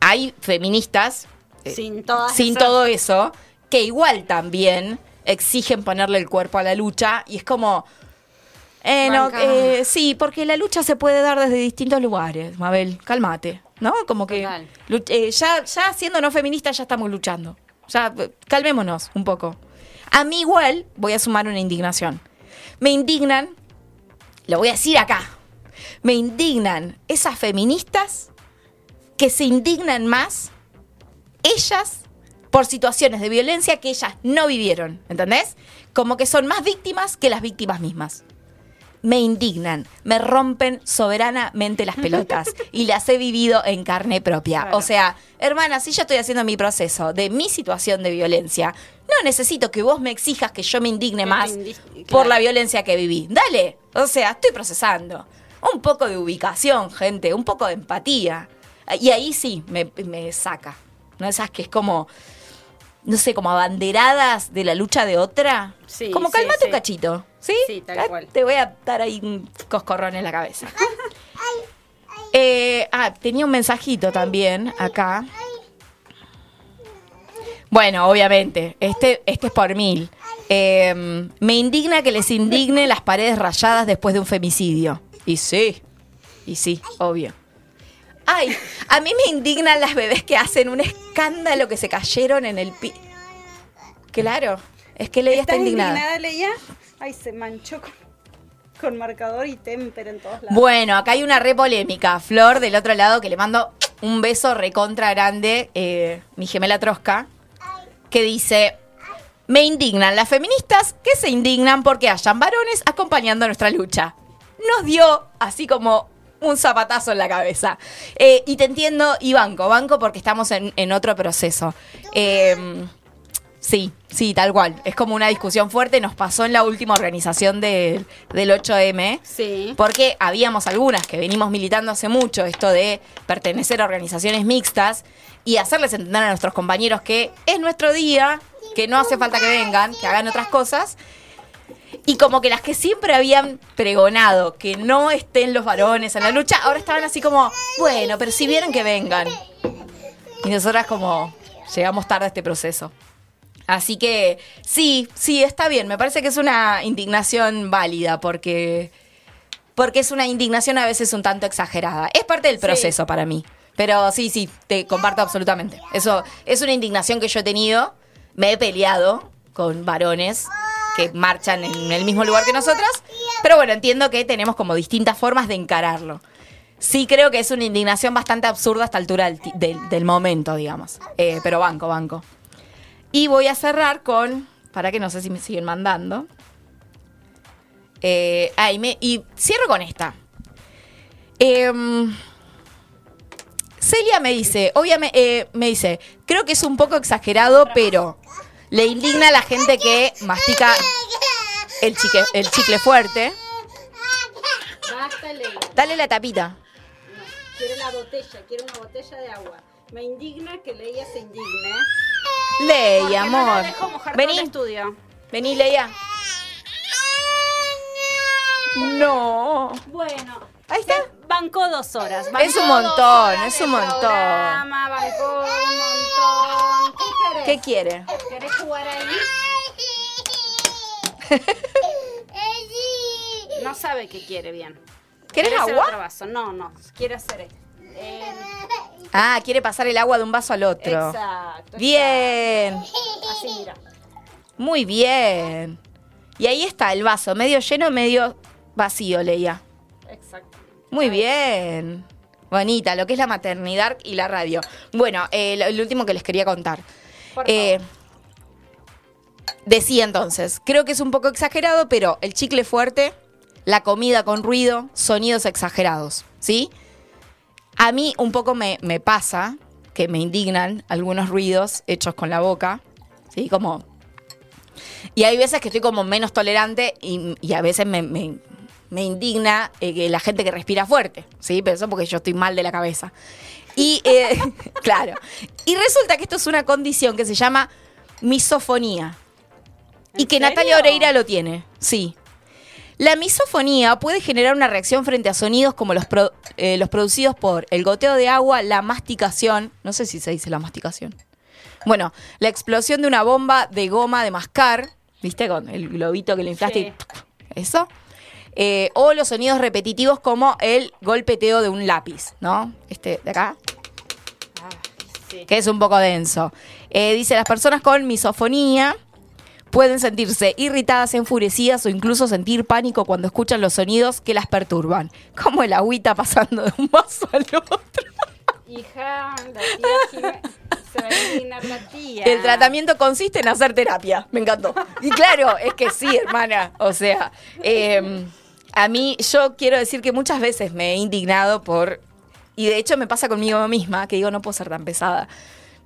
Hay feministas eh, Sin todas sin esas- todo eso que igual también exigen ponerle el cuerpo a la lucha y es como... eh, no, eh, sí, porque la lucha se puede dar desde distintos lugares, Mabel, cálmate, ¿no? Como que eh, ya, ya siendo no feministas ya estamos luchando. Calmémonos un poco. A mí igual voy a sumar una indignación. Me indignan, lo voy a decir acá, me indignan esas feministas que se indignan más ellas por situaciones de violencia que ellas no vivieron, ¿entendés? Como que son más víctimas que las víctimas mismas. Me indignan, me rompen soberanamente las pelotas y las he vivido en carne propia. Claro. O sea, hermana, si yo estoy haciendo mi proceso de mi situación de violencia, no necesito que vos me exijas que yo me indigne más por la violencia que viví. Dale, o sea, estoy procesando. Un poco de ubicación, gente, un poco de empatía. Y ahí sí, me, me saca. ¿No? Esas que es como, no sé, como abanderadas de la lucha de otra. Sí, como sí, calmate sí. un cachito. ¿Sí? Sí, tal Ah, cual. Te voy a dar ahí un coscorrón en la cabeza. Eh, ah, tenía un mensajito también acá. Bueno, obviamente, este, este es por mil. Eh, me indigna que les indigne las paredes rayadas después de un femicidio. Y sí, y sí, obvio. Ay, a mí me indignan las bebés que hacen un escándalo que se cayeron en el pi... Claro, es que Leia está ¿Estás indignada. Leia? Ay, se manchó con, con marcador y témpera en todos lados. Bueno, acá hay una re polémica. Flor del otro lado que le mando un beso recontra grande, eh, mi gemela Trosca, que dice, me indignan las feministas que se indignan porque hayan varones acompañando nuestra lucha. Nos dio así como un zapatazo en la cabeza. Eh, y te entiendo y banco, banco porque estamos en, en otro proceso. Eh, Sí, sí, tal cual. Es como una discusión fuerte. Nos pasó en la última organización del- del 8M. Sí. Porque habíamos algunas que venimos militando hace mucho esto de pertenecer a organizaciones mixtas y hacerles entender a nuestros compañeros que es nuestro día, que no hace falta que vengan, que hagan otras cosas. Y como que las que siempre habían pregonado que no estén los varones en la lucha, ahora estaban así como, bueno, pero si vienen que vengan. Y nosotras como llegamos tarde a este proceso. Así que sí, sí, está bien. Me parece que es una indignación válida porque, porque es una indignación a veces un tanto exagerada. Es parte del Sí. proceso para mí. Pero sí, sí, te comparto absolutamente. Eso es una indignación que yo he tenido. Me he peleado con varones que marchan en el mismo lugar que nosotras. Pero bueno, entiendo que tenemos como distintas formas de encararlo. Sí creo que es una indignación bastante absurda a esta altura del, ti- del- del momento, digamos. Eh, pero banco, banco. Y voy a cerrar con, para que no sé si me siguen mandando. Eh, ah, y, me- y cierro con esta. Em, Celia me dice, obviamente, me dice, creo que es un poco exagerado, pero le indigna a la gente que mastica el chicle, el chicle fuerte. Dale la tapita. Quiero la botella, quiero una botella de agua. Me indigna que Leia se indigne. Leia, Porque no amor. la dejo mojar Vení. todo el estudio. Vení, Leia. No. Bueno. Ahí está. Bancó dos horas. Es un montón, es un montón. programa, bancó un montón. ¿Qué querés? ¿Qué quiere? ¿Querés jugar ahí? No sabe qué quiere bien. ¿Querés Quiere hacer agua? otro vaso. No, no. Quiere hacer esto. Eh, Ah, quiere pasar el agua de un vaso al otro. exacto. Bien. exacto. Así, mira. Muy bien. Y ahí está el vaso, medio lleno, medio vacío, Leia. Exacto. Muy bien. Bonita, lo que es la maternidad y la radio. Bueno, eh, lo, lo último que les quería contar. Por Eh, decía entonces, creo que es un poco exagerado, pero el chicle fuerte, la comida con ruido, sonidos exagerados, ¿sí? A mí un poco me, me pasa que me indignan algunos ruidos hechos con la boca, ¿sí? Como... Y hay veces que estoy como menos tolerante y, y a veces me, me- me indigna eh, que la gente que respira fuerte, ¿sí? Pero eso porque yo estoy mal de la cabeza. Y, eh, claro. Y resulta que esto es una condición que se llama misofonía. Y que Natalia Oreira lo tiene, sí. La misofonía puede generar una reacción frente a sonidos como los, pro- eh, los producidos por el goteo de agua, la masticación, no sé si se dice la masticación. Bueno, la explosión de una bomba de goma de mascar, ¿viste? Con el globito que le inflaste. y Eso. Eh, o los sonidos repetitivos como el golpeteo de un lápiz, ¿no? Este de acá. Que es un poco denso. Eh, dice, las personas con misofonía pueden sentirse irritadas, enfurecidas o incluso sentir pánico cuando escuchan los sonidos que las perturban. Como el agüita pasando de un vaso al otro. Hija, la tía se va a la tía. El tratamiento consiste en hacer terapia. Me encantó. Y claro, es que sí, hermana. O sea, eh, a mí, yo quiero decir que muchas veces me he indignado por. Y de hecho me pasa conmigo misma, que digo, no puedo ser tan pesada.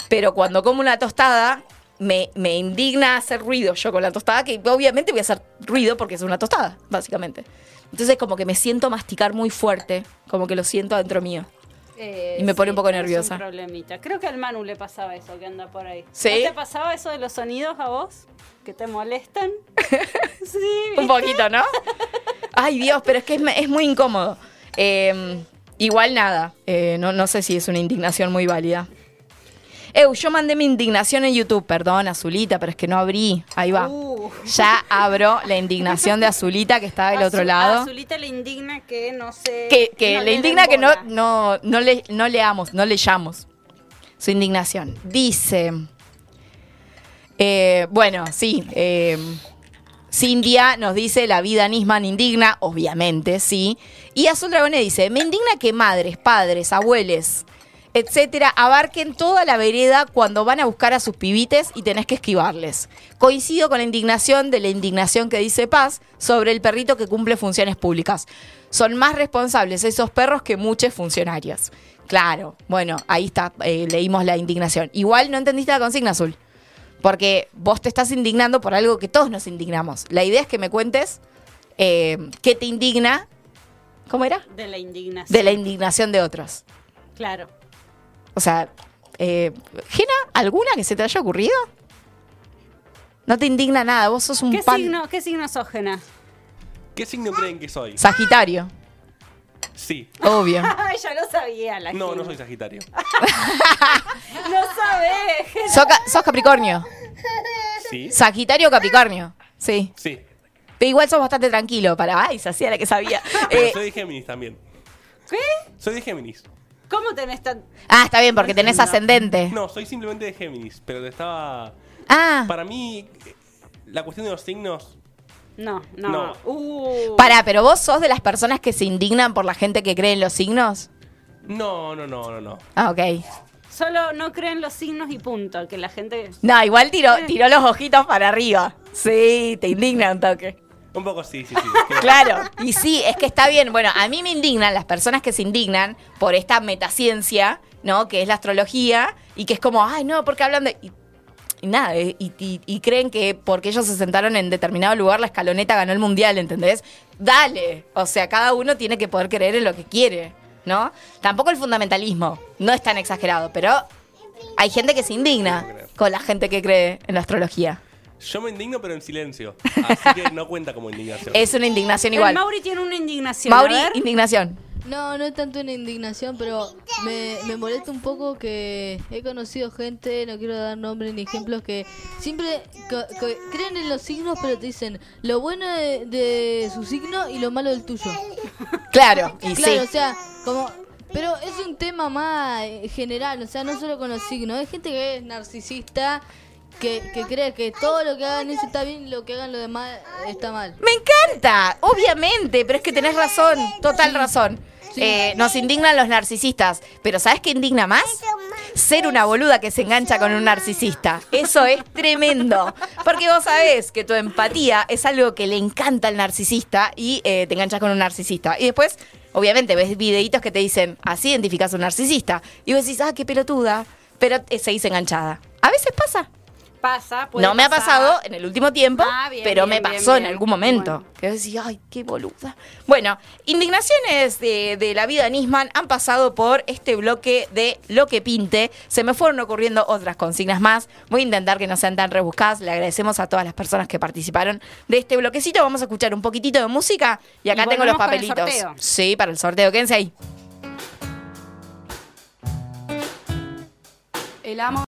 Pero cuando como una tostada, me, me indigna hacer ruido yo con la tostada, que obviamente voy a hacer ruido porque es una tostada, básicamente. Entonces, como que me siento masticar muy fuerte, como que lo siento adentro mío. Eh, Y me pone un poco nerviosa. Un problemita. Creo que al Manu le pasaba eso, que anda por ahí. ¿Sí? ¿No te pasaba eso de los sonidos a vos? ¿Que te molestan? sí. Un poquito, ¿no? Ay, Dios, pero es que es, es muy incómodo. Eh, igual nada, eh, no, no sé si es una indignación muy válida. Eu, yo mandé mi indignación en YouTube, perdón, Azulita, pero es que no abrí. Ahí va. Uh. Ya abro la indignación de Azulita, que está del otro lado. A Azulita le indigna que no sé. Que, que no le indigna que no, no, no, le, no leamos, no leyamos su indignación. Dice, eh, bueno, sí, eh, Cindia nos dice, la vida Nisman indigna, obviamente, sí. Y Azul Dragone dice, me indigna que madres, padres, abueles, etcétera, abarquen toda la vereda cuando van a buscar a sus pibites y tenés que esquivarles. Coincido con la indignación de la indignación que dice Paz sobre el perrito que cumple funciones públicas. Son más responsables esos perros que muchos funcionarios. Claro, bueno, ahí está, eh, leímos la indignación. Igual no entendiste la consigna azul. Porque vos te estás indignando por algo que todos nos indignamos. La idea es que me cuentes eh, qué te indigna. ¿Cómo era? De la indignación. De la indignación de otros. Claro. O sea, eh, Gena, ¿alguna que se te haya ocurrido? No te indigna nada, vos sos un ¿Qué pan signo, ¿Qué signo sos, Gena? ¿Qué signo creen que soy? Sagitario, Sí. obvio. Ay, ya lo sabía la No, Gena. no soy Sagitario. No sabés, Gena. sos, ca- sos Capricornio. Sí. Sagitario o Capricornio. Sí. Sí. Pero igual sos bastante tranquilo para. Ay, se hacía la que sabía. Pero Eh, soy de Géminis también. ¿Qué? Soy de Géminis. ¿Cómo tenés tan.? ah, está bien, porque tenés ascendente. No, soy simplemente de Géminis, pero te estaba... Ah, Para mí, eh, la cuestión de los signos No, no. No. Uh. Pará, pero vos sos de las personas que se indignan por la gente que cree en los signos. No, no, no, no, no. Ah, ok. Solo no creen los signos y punto. Que la gente. No, igual tiró, tiró los ojitos para arriba. Sí, te indigna un toque. Un poco sí, sí, sí. Claro, y sí, es que está bien. Bueno, a mí me indignan las personas que se indignan por esta metaciencia, ¿no? Que es la astrología, y que es como, ay, no, porque hablan de. Y, y nada, eh, y, y- y creen que porque ellos se sentaron en determinado lugar, la escaloneta ganó el mundial, ¿entendés? Dale. O sea, cada uno tiene que poder creer en lo que quiere, ¿no? Tampoco el fundamentalismo, no es tan exagerado, pero hay gente que se indigna con la gente que cree en la astrología. Yo me indigno, pero en silencio. Así que no cuenta como indignación. Es una indignación El igual. Mauri tiene una indignación. Mauri, a ver. indignación. No, no es tanto una indignación, pero me, me molesta un poco que he conocido gente, no quiero dar nombres ni ejemplos, que siempre co- co- creen en los signos, pero te dicen lo bueno de, de su signo y lo malo del tuyo. Claro, y claro, sí. o sea, como... Pero es un tema más eh, general, o sea, no solo con los signos. Hay gente que es narcisista, que, que cree que todo lo que hagan eso está bien y lo que hagan los demás está mal. Me encanta, obviamente, pero es que tenés razón, total razón. Eh, nos indignan los narcisistas, pero ¿sabes qué indigna más? Ser una boluda que se engancha con un narcisista. Eso es tremendo. Porque vos sabés que tu empatía es algo que le encanta al narcisista y eh, te enganchas con un narcisista. Y después, obviamente, ves videitos que te dicen, así identificas a un narcisista. Y vos decís, ah, qué pelotuda. Pero eh, seguís enganchada. A veces pasa. Pasa, puede No me ha pasado en el último tiempo, Ah, bien, pero bien, me bien, pasó en algún momento. Que decía, ay, qué boluda. Bueno, indignaciones de, de la vida de Nisman han pasado por este bloque de lo que pinte. Se me fueron ocurriendo otras consignas más. Voy a intentar que no sean tan rebuscadas. Le agradecemos a todas las personas que participaron de este bloquecito. Vamos a escuchar un poquitito de música y acá Y tengo los papelitos. sorteo. Sí, para el sorteo. Quédense ahí. El amor.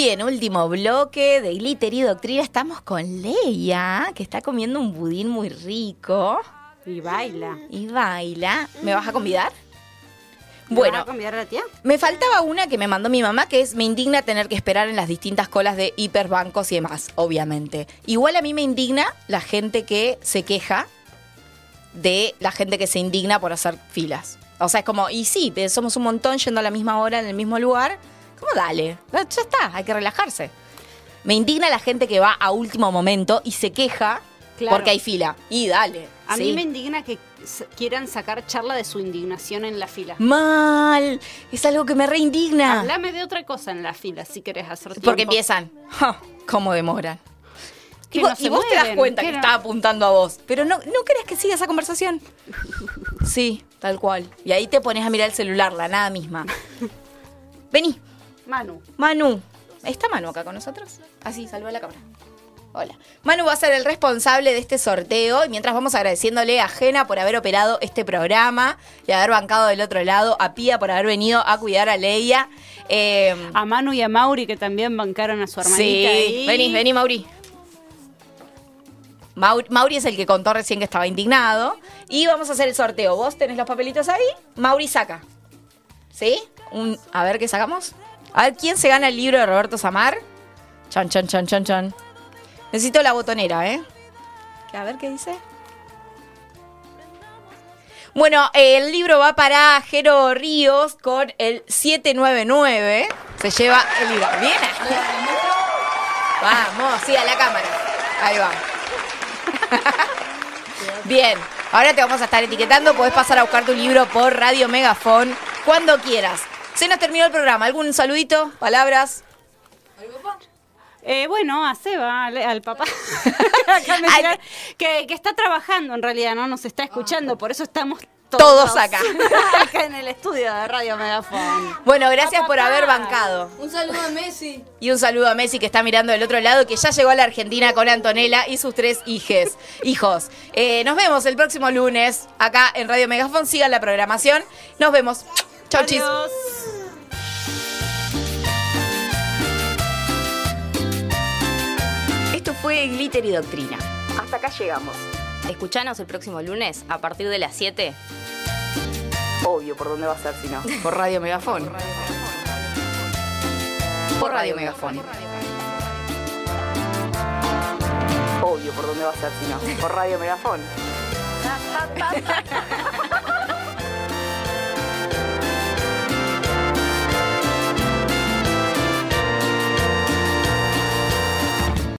Bien, último bloque de Glitter y Doctrina. Estamos con Leia, que está comiendo un budín muy rico. Y baila. Y baila. ¿Me vas a convidar? ¿Me Bueno, a tía? me faltaba una que me mandó mi mamá, que es me indigna tener que esperar en las distintas colas de hiperbancos y demás, obviamente. Igual a mí me indigna la gente que se queja de la gente que se indigna por hacer filas. O sea, es como, y sí, somos un montón yendo a la misma hora en el mismo lugar. ¿Cómo dale? Ya está, hay que relajarse. Me indigna la gente que va a último momento y se queja Claro. porque hay fila. Y dale. A sí. mí me indigna que quieran sacar charla de su indignación en la fila. Mal. Es algo que me reindigna. Háblame de otra cosa en la fila si querés hacer tiempo. Porque empiezan. Ja, ¿Cómo demoran? Y vos, no se y vos te das cuenta que que no- está apuntando a vos. Pero no, ¿no crees que siga esa conversación? Sí, tal cual. Y ahí te pones a mirar el celular, la nada misma. Vení, Manu. Manu. ¿Está Manu acá con nosotros? Así, salva la cámara. Hola. Manu va a ser el responsable de este sorteo y mientras vamos agradeciéndole a Jena por haber operado este programa y haber bancado del otro lado, a Pía por haber venido a cuidar a Leia. Eh, A Manu y a Mauri que también bancaron a su hermanita. Sí, ahí. vení, vení, Mauri. Mauri. Mauri es el que contó recién que estaba indignado. Y vamos a hacer el sorteo. Vos tenés los papelitos ahí. Mauri saca. ¿Sí? Un, a ver qué sacamos. A ver quién se gana el libro de Roberto Samar. Chan, chan, chan, chan, chan. Necesito la botonera, ¿eh? A ver qué dice. Bueno, el libro va para Jero Ríos con el 799. Se lleva el libro. Bien. Vamos, sí, a la cámara. Ahí va. Bien. Ahora te vamos a estar etiquetando. Podés pasar a buscar tu libro por Radio Megafón cuando quieras. Se nos terminó el programa. ¿Algún saludito? ¿Palabras? Eh, bueno, a Seba, al, al papá. Acá me tiran- que, que está trabajando en realidad, no nos está escuchando, por eso estamos Todos acá. acá en el estudio de Radio Megafón. Bueno, gracias por haber bancado. Un saludo a Messi. Y un saludo a Messi que está mirando del otro lado, que ya llegó a la Argentina con Antonella y sus tres hijes, hijos. Eh, nos vemos el próximo lunes acá en Radio Megafón. Sigan la programación. Nos vemos. Chau, chis. Esto fue Glitter y Doctrina. Hasta acá llegamos. Escuchanos el próximo lunes a partir de las 7. Obvio, ¿por dónde va a ser si no? Por Radio Megafón. Por Radio Megafón. radio, ¿por dónde va a ser si no? Por Radio Megafón.